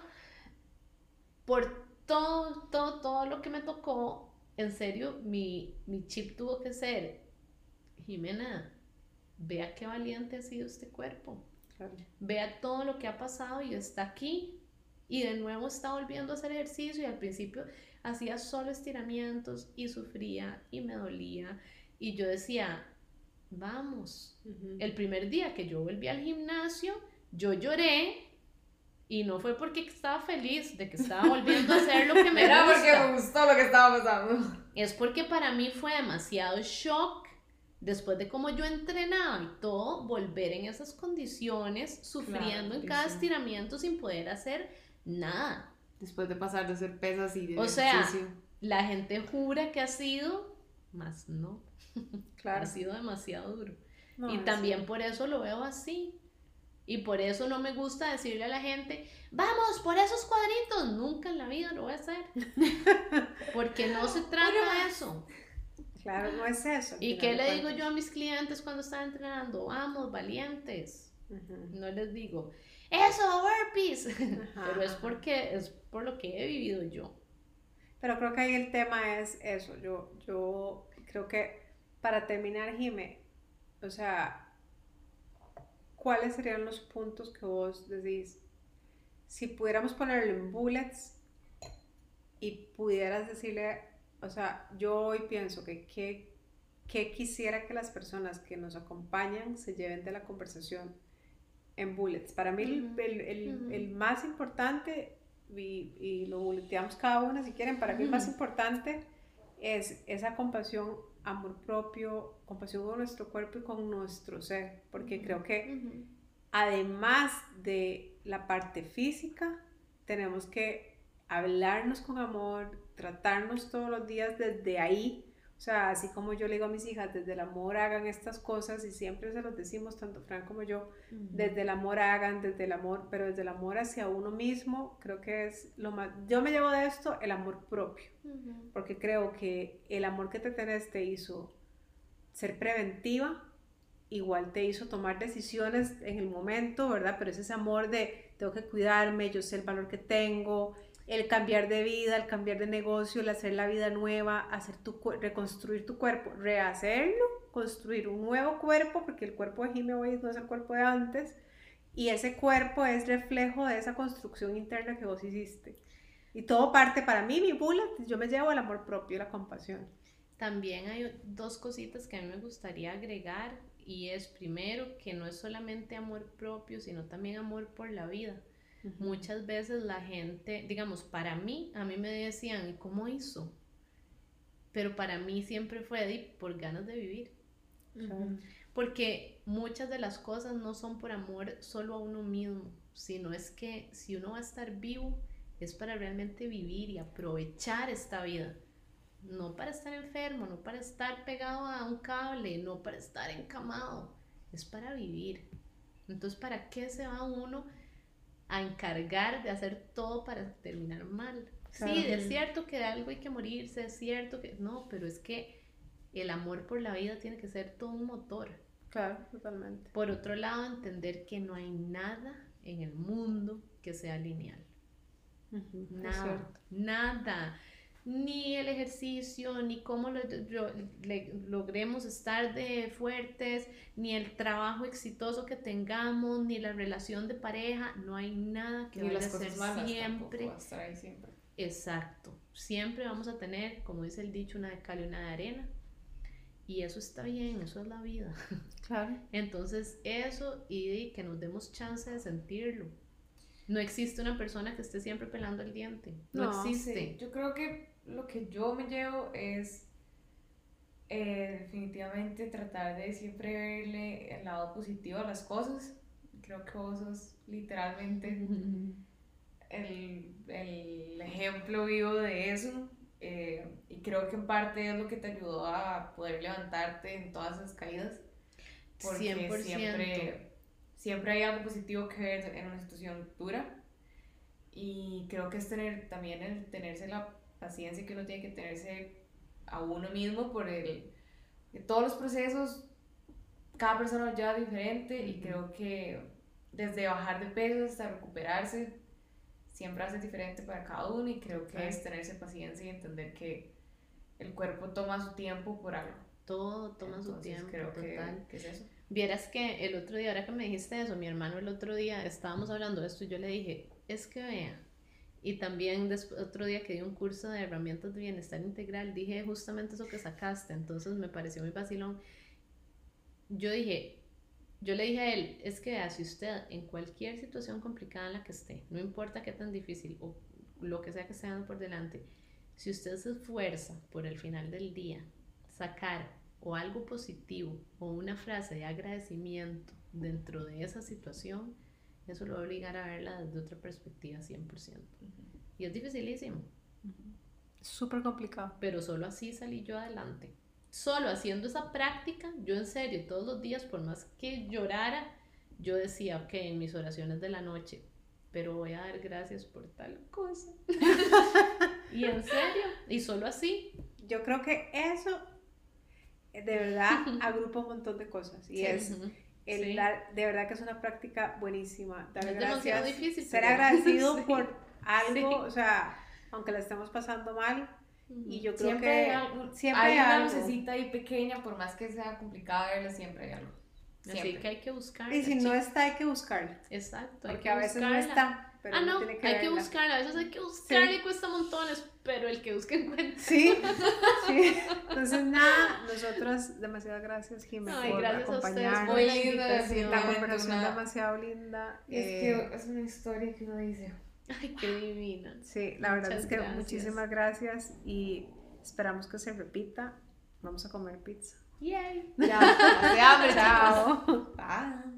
por todo, todo, todo lo que me tocó, en serio, mi, mi chip tuvo que ser, Jimena, vea qué valiente ha sido este cuerpo. Claro. Vea todo lo que ha pasado y está aquí. Y de nuevo está volviendo a hacer ejercicio y al principio hacía solo estiramientos y sufría y me dolía. Y yo decía, vamos. El primer día que yo volví al gimnasio, yo lloré y no fue porque estaba feliz de que estaba volviendo a hacer lo que me Era porque gusta. me gustó lo que estaba pasando. Es porque para mí fue demasiado shock después de cómo yo entrenaba y todo, volver en esas condiciones, sufriendo en que cada sí. estiramiento sin poder hacer nada. Después de pasar de hacer pesas y de O sea, ejercicio. La gente jura que ha sido, más no, Claro. ha sido demasiado duro. No, y también por eso lo veo así. Y por eso no me gusta decirle a la gente, vamos por esos cuadritos. Nunca en la vida lo voy a hacer. Porque no se trata de eso. Claro, no es eso. ¿Y qué le digo yo a mis clientes cuando están entrenando? Vamos, valientes. No les digo, eso, burpees. Ajá, Pero es porque es por lo que he vivido yo. Pero creo que ahí el tema es eso. Yo, yo creo que para terminar, Jime, o sea, ¿cuáles serían los puntos que vos decís? Si pudiéramos ponerlo en bullets y pudieras decirle, o sea, yo hoy pienso que qué qué quisiera que las personas que nos acompañan se lleven de la conversación en bullets. Para mí el- el, el- más importante, y, y lo bulleteamos cada una si quieren, para mí el más importante es esa compasión, amor propio, compasión con nuestro cuerpo y con nuestro ser, porque creo que además de la parte física, tenemos que hablarnos con amor, tratarnos todos los días desde ahí. O sea, así como yo le digo a mis hijas, desde el amor hagan estas cosas y siempre se los decimos, tanto Fran como yo, desde el amor hagan, desde el amor, pero desde el amor hacia uno mismo, creo que es lo más... Yo me llevo de esto el amor propio, porque creo que el amor que te tenés te hizo ser preventiva, igual te hizo tomar decisiones en el momento, ¿verdad? Pero es ese amor de tengo que cuidarme, yo sé el valor que tengo, el cambiar de vida, el cambiar de negocio, el hacer la vida nueva, hacer tu, reconstruir tu cuerpo, rehacerlo, construir un nuevo cuerpo, porque el cuerpo de Jimmy hoy no es el cuerpo de antes, y ese cuerpo es reflejo de esa construcción interna que vos hiciste. Y todo parte para mí, mi bullet, yo me llevo el amor propio y la compasión. También hay dos cositas que a mí me gustaría agregar y es primero que no es solamente amor propio, sino también amor por la vida. Muchas veces la gente, digamos, para mí, a mí me decían, ¿y cómo hizo? Pero para mí siempre fue "Di, por ganas de vivir. Porque muchas de las cosas no son por amor solo a uno mismo, sino es que si uno va a estar vivo es para realmente vivir y aprovechar esta vida. No para estar enfermo, no para estar pegado a un cable, no para estar encamado, es para vivir. Entonces, ¿para qué se va uno a encargar de hacer todo para terminar mal? Claro. Sí, es cierto que de algo hay que morirse, es cierto que no, pero es que el amor por la vida tiene que ser todo un motor. Claro, totalmente. Por otro lado, entender que no hay nada en el mundo que sea lineal. Nada, nada. Ni el ejercicio, ni cómo lo- lo- le- logremos estar de fuertes, ni el trabajo exitoso que tengamos, ni la relación de pareja, no hay nada que Ni vaya las a ser siempre. a siempre. Exacto. Siempre vamos a tener, como dice el dicho, una de cal y una de arena. Y eso está bien, eso es la vida. Claro. Entonces, eso y que nos demos chance de sentirlo. No existe una persona que esté siempre pelando el diente. No, No, existe. Sí, yo creo que lo que yo me llevo es eh, definitivamente tratar de siempre verle el lado positivo a las cosas. Creo que vos sos literalmente el, el ejemplo vivo de eso. eh, y creo que en parte es lo que te ayudó a poder levantarte en todas esas caídas. Porque 100%. siempre, siempre hay algo positivo que ver en una situación dura. Y creo que es tener también el tenerse la paciencia que uno tiene que tenerse a uno mismo por el todos los procesos cada persona lo lleva diferente y creo que desde bajar de peso hasta recuperarse siempre hace diferente para cada uno y creo que es tenerse paciencia y entender que el cuerpo toma su tiempo por algo. Todo toma su Entonces, tiempo, creo total. que es eso. Vieras que el otro día, ahora que me dijiste eso, mi hermano el otro día estábamos hablando de esto y yo le dije, es que vea. Y también después, otro día que di un curso de herramientas de bienestar integral, dije justamente eso que sacaste, entonces me pareció muy vacilón. Yo dije, yo le dije a él, es que vea, si usted en cualquier situación complicada en la que esté, no importa qué tan difícil o lo que sea que esté dando por delante, si usted se esfuerza por el final del día sacar o algo positivo o una frase de agradecimiento dentro de esa situación, eso lo va a obligar a verla desde otra perspectiva 100%. Y es dificilísimo, Súper complicado. pero solo así salí yo adelante. Solo haciendo esa práctica, yo en serio, todos los días, por más que llorara, yo decía, ok, en mis oraciones de la noche, pero voy a dar gracias por tal cosa. y en serio, y solo así. Yo creo que eso de verdad agrupa un montón de cosas y Sí. es. El Sí. dar- de verdad que es una práctica buenísima. Dar Es gracias, demasiado difícil, ser pero- agradecido Sí. por algo, Sí. o sea, aunque la estemos pasando mal, y yo creo Siempre que hay algo, siempre hay hay una algo. lucecita ahí pequeña, por más que sea complicada verla, siempre hay algo. Así Siempre. Ah, que hay que buscarla. Y si no chicos. está, hay que buscarla. Exacto, hay Porque que a veces no buscarla. está, ah, no, hay que buscarla, a veces hay que buscarla sí. y cuesta montones, pero el que busca encuentra. Sí, sí. Entonces, nada, nosotras, demasiadas gracias, Jimena, por gracias acompañarnos. A. Muy linda, la conversación demasiado linda. Es eh, que es una historia que uno dice. Ay, qué divina. Sí, la verdad es que muchísimas gracias y esperamos que se repita. Vamos a comer pizza. Yay. Ya, de hambre, chao. Bye.